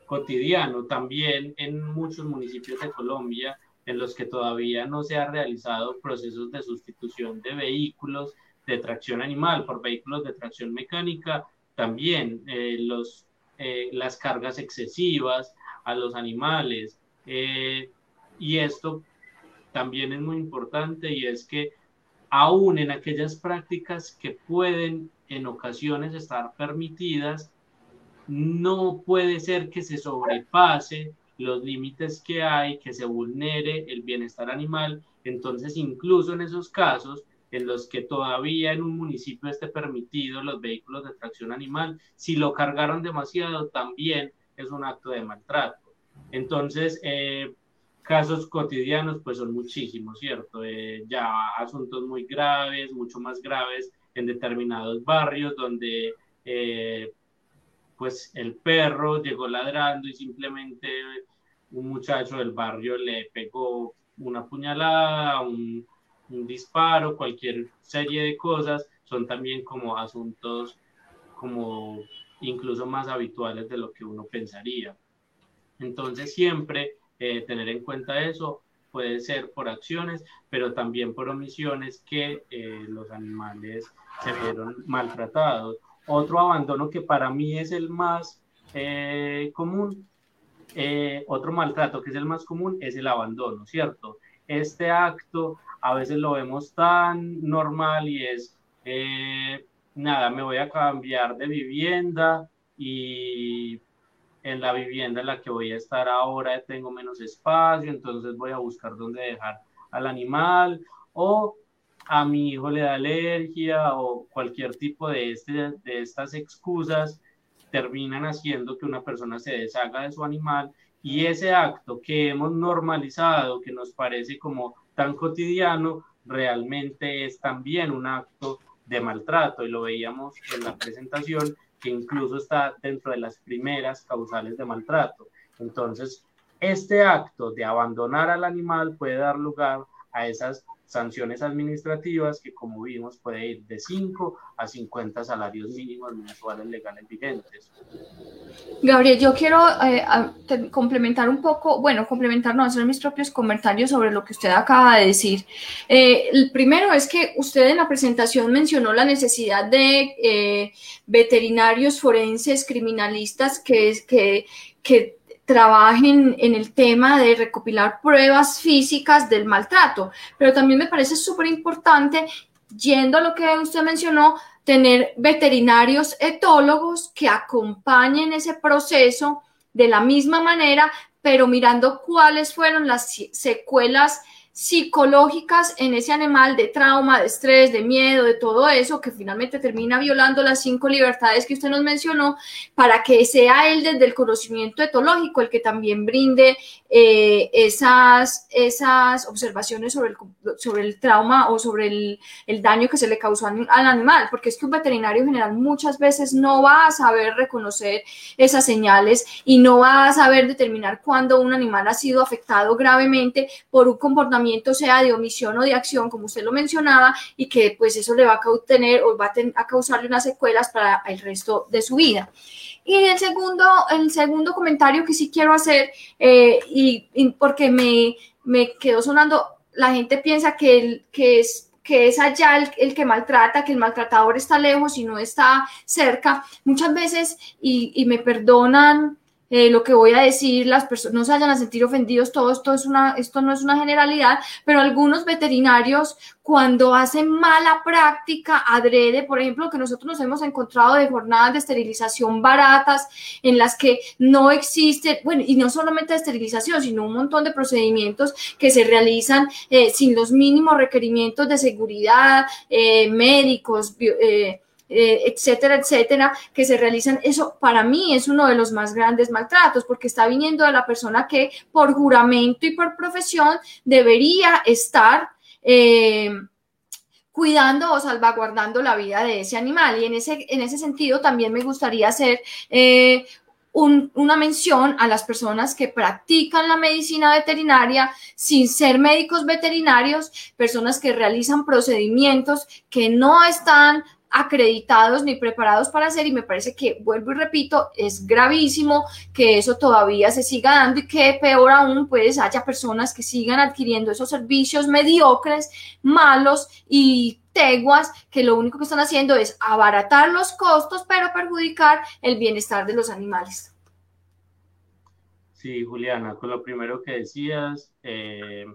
cotidiano. También en muchos municipios de Colombia en los que todavía no se ha realizado procesos de sustitución de vehículos de tracción animal por vehículos de tracción mecánica, también eh, los, eh, las cargas excesivas a los animales. Eh, y esto también es muy importante y es que aún en aquellas prácticas que pueden en ocasiones estar permitidas, no puede ser que se sobrepase los límites que hay, que se vulnere el bienestar animal. Entonces, incluso en esos casos, en los que todavía en un municipio esté permitido los vehículos de tracción animal, si lo cargaron demasiado, también es un acto de maltrato. Entonces, eh, casos cotidianos, pues son muchísimos, ¿cierto? Eh, ya asuntos muy graves, mucho más graves en determinados barrios donde eh, pues el perro llegó ladrando y simplemente un muchacho del barrio le pegó una puñalada, un, disparo, cualquier serie de cosas, son también como asuntos como incluso más habituales de lo que uno pensaría. Entonces siempre eh, tener en cuenta eso puede ser por acciones, pero también por omisiones que eh, los animales se vieron maltratados. Otro abandono que para mí es el más eh, común, otro maltrato que es el más común es el abandono, ¿cierto? Este acto a veces lo vemos tan normal y es, nada, me voy a cambiar de vivienda y en la vivienda en la que voy a estar ahora tengo menos espacio, entonces voy a buscar dónde dejar al animal o a mi hijo le da alergia o cualquier tipo de, este, de estas excusas terminan haciendo que una persona se deshaga de su animal y ese acto que hemos normalizado, que nos parece como tan cotidiano, realmente es también un acto de maltrato y lo veíamos en la presentación que incluso está dentro de las primeras causales de maltrato. Entonces, este acto de abandonar al animal puede dar lugar a esas sanciones administrativas que como vimos puede ir de 5 a 50 salarios mínimos mensuales legales vigentes. Gabriel, yo quiero eh, complementar un poco, bueno, complementar, no, hacer mis propios comentarios sobre lo que usted acaba de decir. Eh, el primero es que usted en la presentación mencionó la necesidad de eh, veterinarios forenses, criminalistas, que, que, que trabajen en el tema de recopilar pruebas físicas del maltrato, pero también me parece súper importante, yendo a lo que usted mencionó, tener veterinarios etólogos que acompañen ese proceso de la misma manera, pero mirando cuáles fueron las secuelas psicológicas en ese animal de trauma, de estrés, de miedo, de todo eso, que finalmente termina violando las cinco libertades que usted nos mencionó, para que sea él desde el conocimiento etológico el que también brinde eh, esas, esas observaciones sobre el, sobre el trauma o sobre el, el daño que se le causó al animal, porque es que un veterinario general muchas veces no va a saber reconocer esas señales y no va a saber determinar cuándo un animal ha sido afectado gravemente por un comportamiento sea de omisión o de acción, como usted lo mencionaba, y que pues eso le va a tener o va a, causarle unas secuelas para el resto de su vida. Y el segundo, el segundo comentario que sí quiero hacer, eh, y, porque me, me quedó sonando, la gente piensa que, es que es allá el, que maltrata, que el maltratador está lejos y no está cerca. Muchas veces, y, y me perdonan eh, lo que voy a decir, las personas no se vayan a sentir ofendidos, todo esto, es una, esto no es una generalidad, pero algunos veterinarios cuando hacen mala práctica adrede, por ejemplo, que nosotros nos hemos encontrado de jornadas de esterilización baratas en las que no existe, bueno, y no solamente de esterilización, sino un montón de procedimientos que se realizan eh, sin los mínimos requerimientos de seguridad, eh, médicos, eh, eh, etcétera, etcétera, que se realizan, eso para mí es uno de los más grandes maltratos, porque está viniendo de la persona que por juramento y por profesión debería estar eh, cuidando o salvaguardando la vida de ese animal. Y en ese, en ese sentido también me gustaría hacer eh, una mención a las personas que practican la medicina veterinaria sin ser médicos veterinarios, personas que realizan procedimientos que no están acreditados ni preparados para hacer y me parece que, vuelvo y repito, es gravísimo que eso todavía se siga dando y que peor aún, pues haya personas que sigan adquiriendo esos servicios mediocres, malos y teguas que lo único que están haciendo es abaratar los costos pero perjudicar el bienestar de los animales. Sí, Juliana, con lo primero que decías, eh,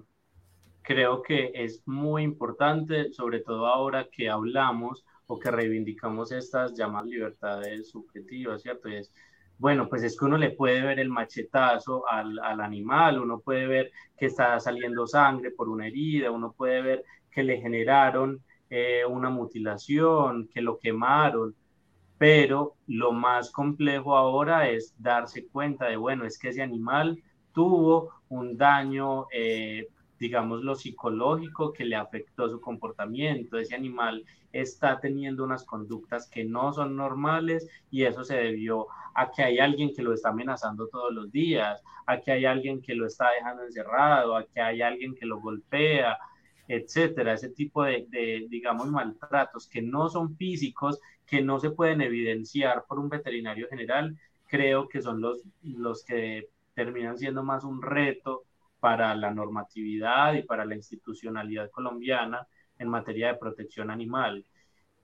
creo que es muy importante, sobre todo ahora que hablamos o que reivindicamos estas llamadas libertades subjetivas, ¿cierto? Es, bueno, pues es que uno le puede ver el machetazo al, al, animal, uno puede ver que está saliendo sangre por una herida, uno puede ver que le generaron eh, una mutilación, que lo quemaron, pero lo más complejo ahora es darse cuenta de, bueno, es que ese animal tuvo un daño, eh, digamos, lo psicológico que le afectó su comportamiento, ese animal está teniendo unas conductas que no son normales y eso se debió a que hay alguien que lo está amenazando todos los días, a que hay alguien que lo está dejando encerrado, a que hay alguien que lo golpea, etcétera, ese tipo de, digamos, maltratos que no son físicos, que no se pueden evidenciar por un veterinario general, creo que son los, los que terminan siendo más un reto para la normatividad y para la institucionalidad colombiana en materia de protección animal.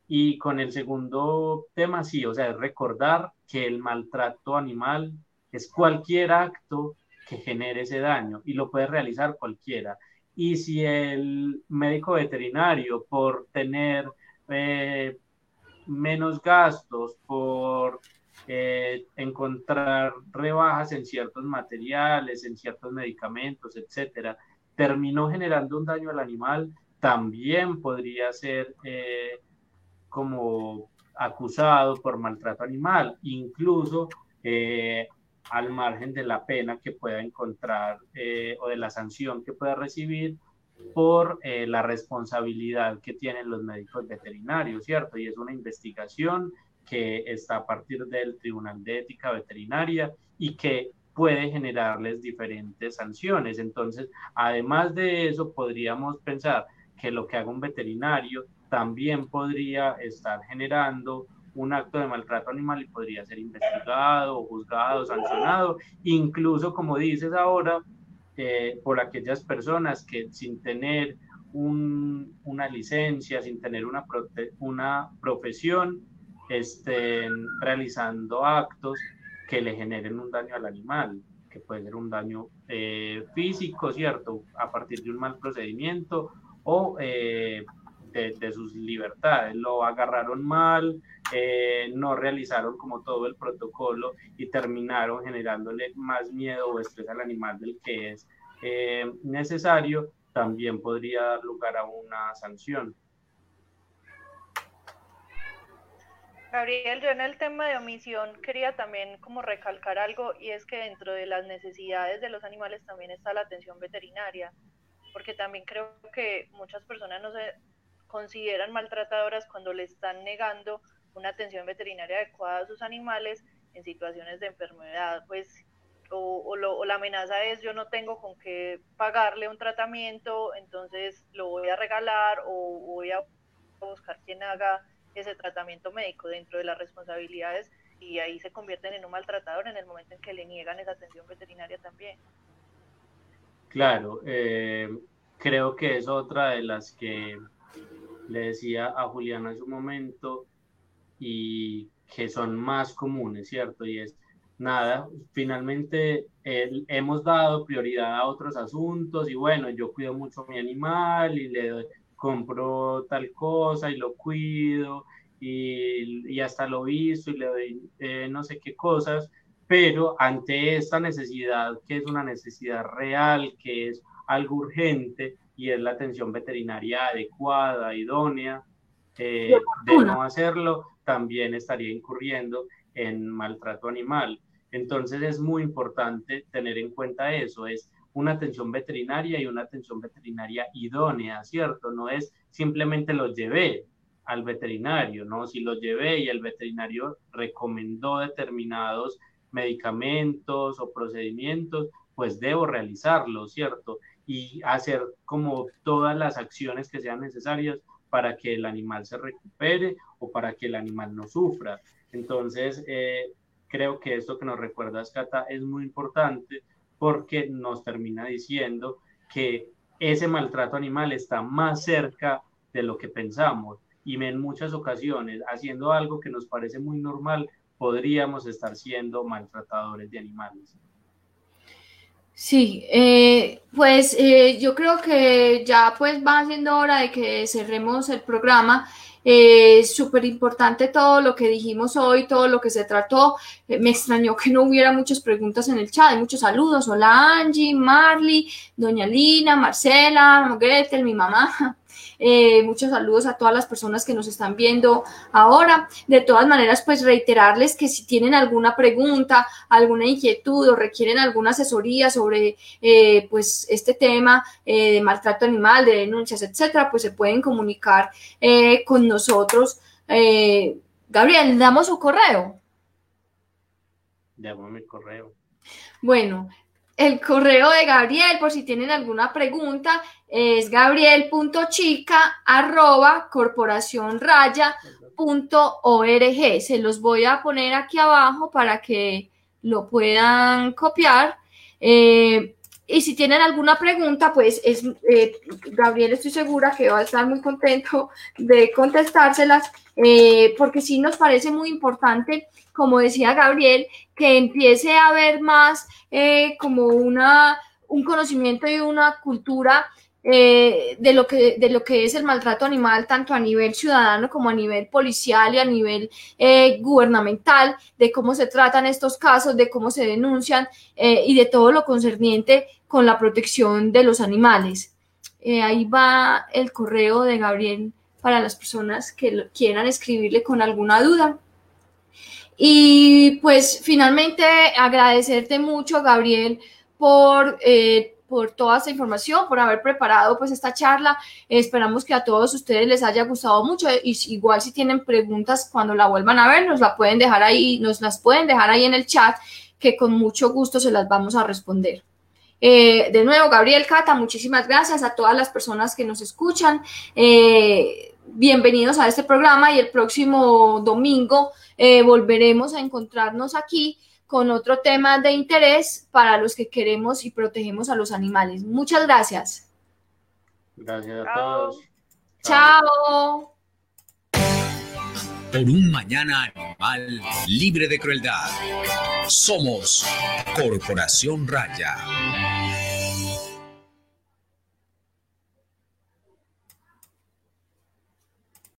Y con el segundo tema, sí, o sea, es recordar que el maltrato animal es cualquier acto que genere ese daño y lo puede realizar cualquiera. Y si el médico veterinario, por tener eh, menos gastos, por eh, encontrar rebajas en ciertos materiales, en ciertos medicamentos, etcétera, terminó generando un daño al animal, también podría ser eh, como acusado por maltrato animal, incluso al margen de la pena que pueda encontrar eh, o de la sanción que pueda recibir por eh, la responsabilidad que tienen los médicos veterinarios, ¿cierto? Y es una investigación que está a partir del Tribunal de Ética Veterinaria y que puede generarles diferentes sanciones. Entonces, además de eso, podríamos pensar que lo que haga un veterinario también podría estar generando un acto de maltrato animal y podría ser investigado, juzgado, sancionado, incluso como dices ahora, eh, por aquellas personas que sin tener una licencia, sin tener una, una profesión, estén realizando actos que le generen un daño al animal, que puede ser un daño eh, físico, ¿cierto? A partir de un mal procedimiento o eh, de, sus libertades. Lo agarraron mal, eh, no realizaron como todo el protocolo y terminaron generándole más miedo o estrés al animal del que es eh, necesario, también podría dar lugar a una sanción. Gabriel, yo en el tema de omisión quería también como recalcar algo y es que dentro de las necesidades de los animales también está la atención veterinaria, porque también creo que muchas personas no se consideran maltratadoras cuando le están negando una atención veterinaria adecuada a sus animales en situaciones de enfermedad, pues, o, la amenaza es yo no tengo con qué pagarle un tratamiento, entonces lo voy a regalar o voy a buscar quien haga ese tratamiento médico dentro de las responsabilidades y ahí se convierten en un maltratador en el momento en que le niegan esa atención veterinaria también. Claro, eh, creo que es otra de las que le decía a Juliana en su momento, y que son más comunes, ¿cierto? Y es, nada, finalmente hemos dado prioridad a otros asuntos y bueno, yo cuido mucho a mi animal y le compro tal cosa y lo cuido y, y hasta lo visto y le doy eh, no sé qué cosas, pero ante esta necesidad, que es una necesidad real, que es algo urgente, y es la atención veterinaria adecuada, idónea, eh, de no hacerlo, también estaría incurriendo en maltrato animal. Entonces es muy importante tener en cuenta eso, es una atención veterinaria y una atención veterinaria idónea, ¿cierto? No es simplemente lo llevé al veterinario, ¿no? Si lo llevé y el veterinario recomendó determinados medicamentos o procedimientos, pues debo realizarlo, ¿cierto? Y hacer como todas las acciones que sean necesarias para que el animal se recupere o para que el animal no sufra. Entonces, eh, creo que esto que nos recuerda Cata es muy importante porque nos termina diciendo que ese maltrato animal está más cerca de lo que pensamos y en muchas ocasiones haciendo algo que nos parece muy normal podríamos estar siendo maltratadores de animales. Sí, eh, pues eh, yo creo que ya pues va siendo hora de que cerremos el programa. Eh, Súper importante todo lo que dijimos hoy, todo lo que se trató. Eh, me extrañó que no hubiera muchas preguntas en el chat, muchos saludos. Hola Angie, Marley, Doña Lina, Marcela, Gretel, mi mamá. Eh, muchos saludos a todas las personas que nos están viendo ahora. De todas maneras, pues reiterarles que si tienen alguna pregunta, alguna inquietud o requieren alguna asesoría sobre eh, pues este tema de maltrato animal, de denuncias, etcétera, pues se pueden comunicar con nosotros. Gabriel, damos su correo. Damos mi correo. Bueno, el correo de Gabriel, por si tienen alguna pregunta, es gabriel.chica arroba Se los voy a poner aquí abajo para que lo puedan copiar. Eh, y si tienen alguna pregunta, pues es eh, Gabriel, estoy segura que va a estar muy contento de contestárselas, eh, porque sí nos parece muy importante como decía Gabriel, que empiece a haber más eh, como una, un conocimiento y una cultura eh, de, lo que, de lo que es el maltrato animal, tanto a nivel ciudadano como a nivel policial y a nivel eh, gubernamental, de cómo se tratan estos casos, de cómo se denuncian y de todo lo concerniente con la protección de los animales. ahí va el correo de Gabriel para las personas que quieran escribirle con alguna duda. Y pues finalmente agradecerte mucho, Gabriel, por, eh, por toda esta información, por haber preparado pues esta charla. esperamos que a todos ustedes les haya gustado mucho y igual si tienen preguntas cuando la vuelvan a ver, nos la pueden dejar ahí, nos las pueden dejar ahí en el chat, que con mucho gusto se las vamos a responder. Eh, de nuevo, Gabriel Cata, muchísimas gracias a todas las personas que nos escuchan. Eh, bienvenidos a este programa y el próximo domingo eh, volveremos a encontrarnos aquí con otro tema de interés para los que queremos y protegemos a los animales. Muchas gracias. Gracias a todos. Chao. Por un mañana animal libre de crueldad. Somos Corporación Raya.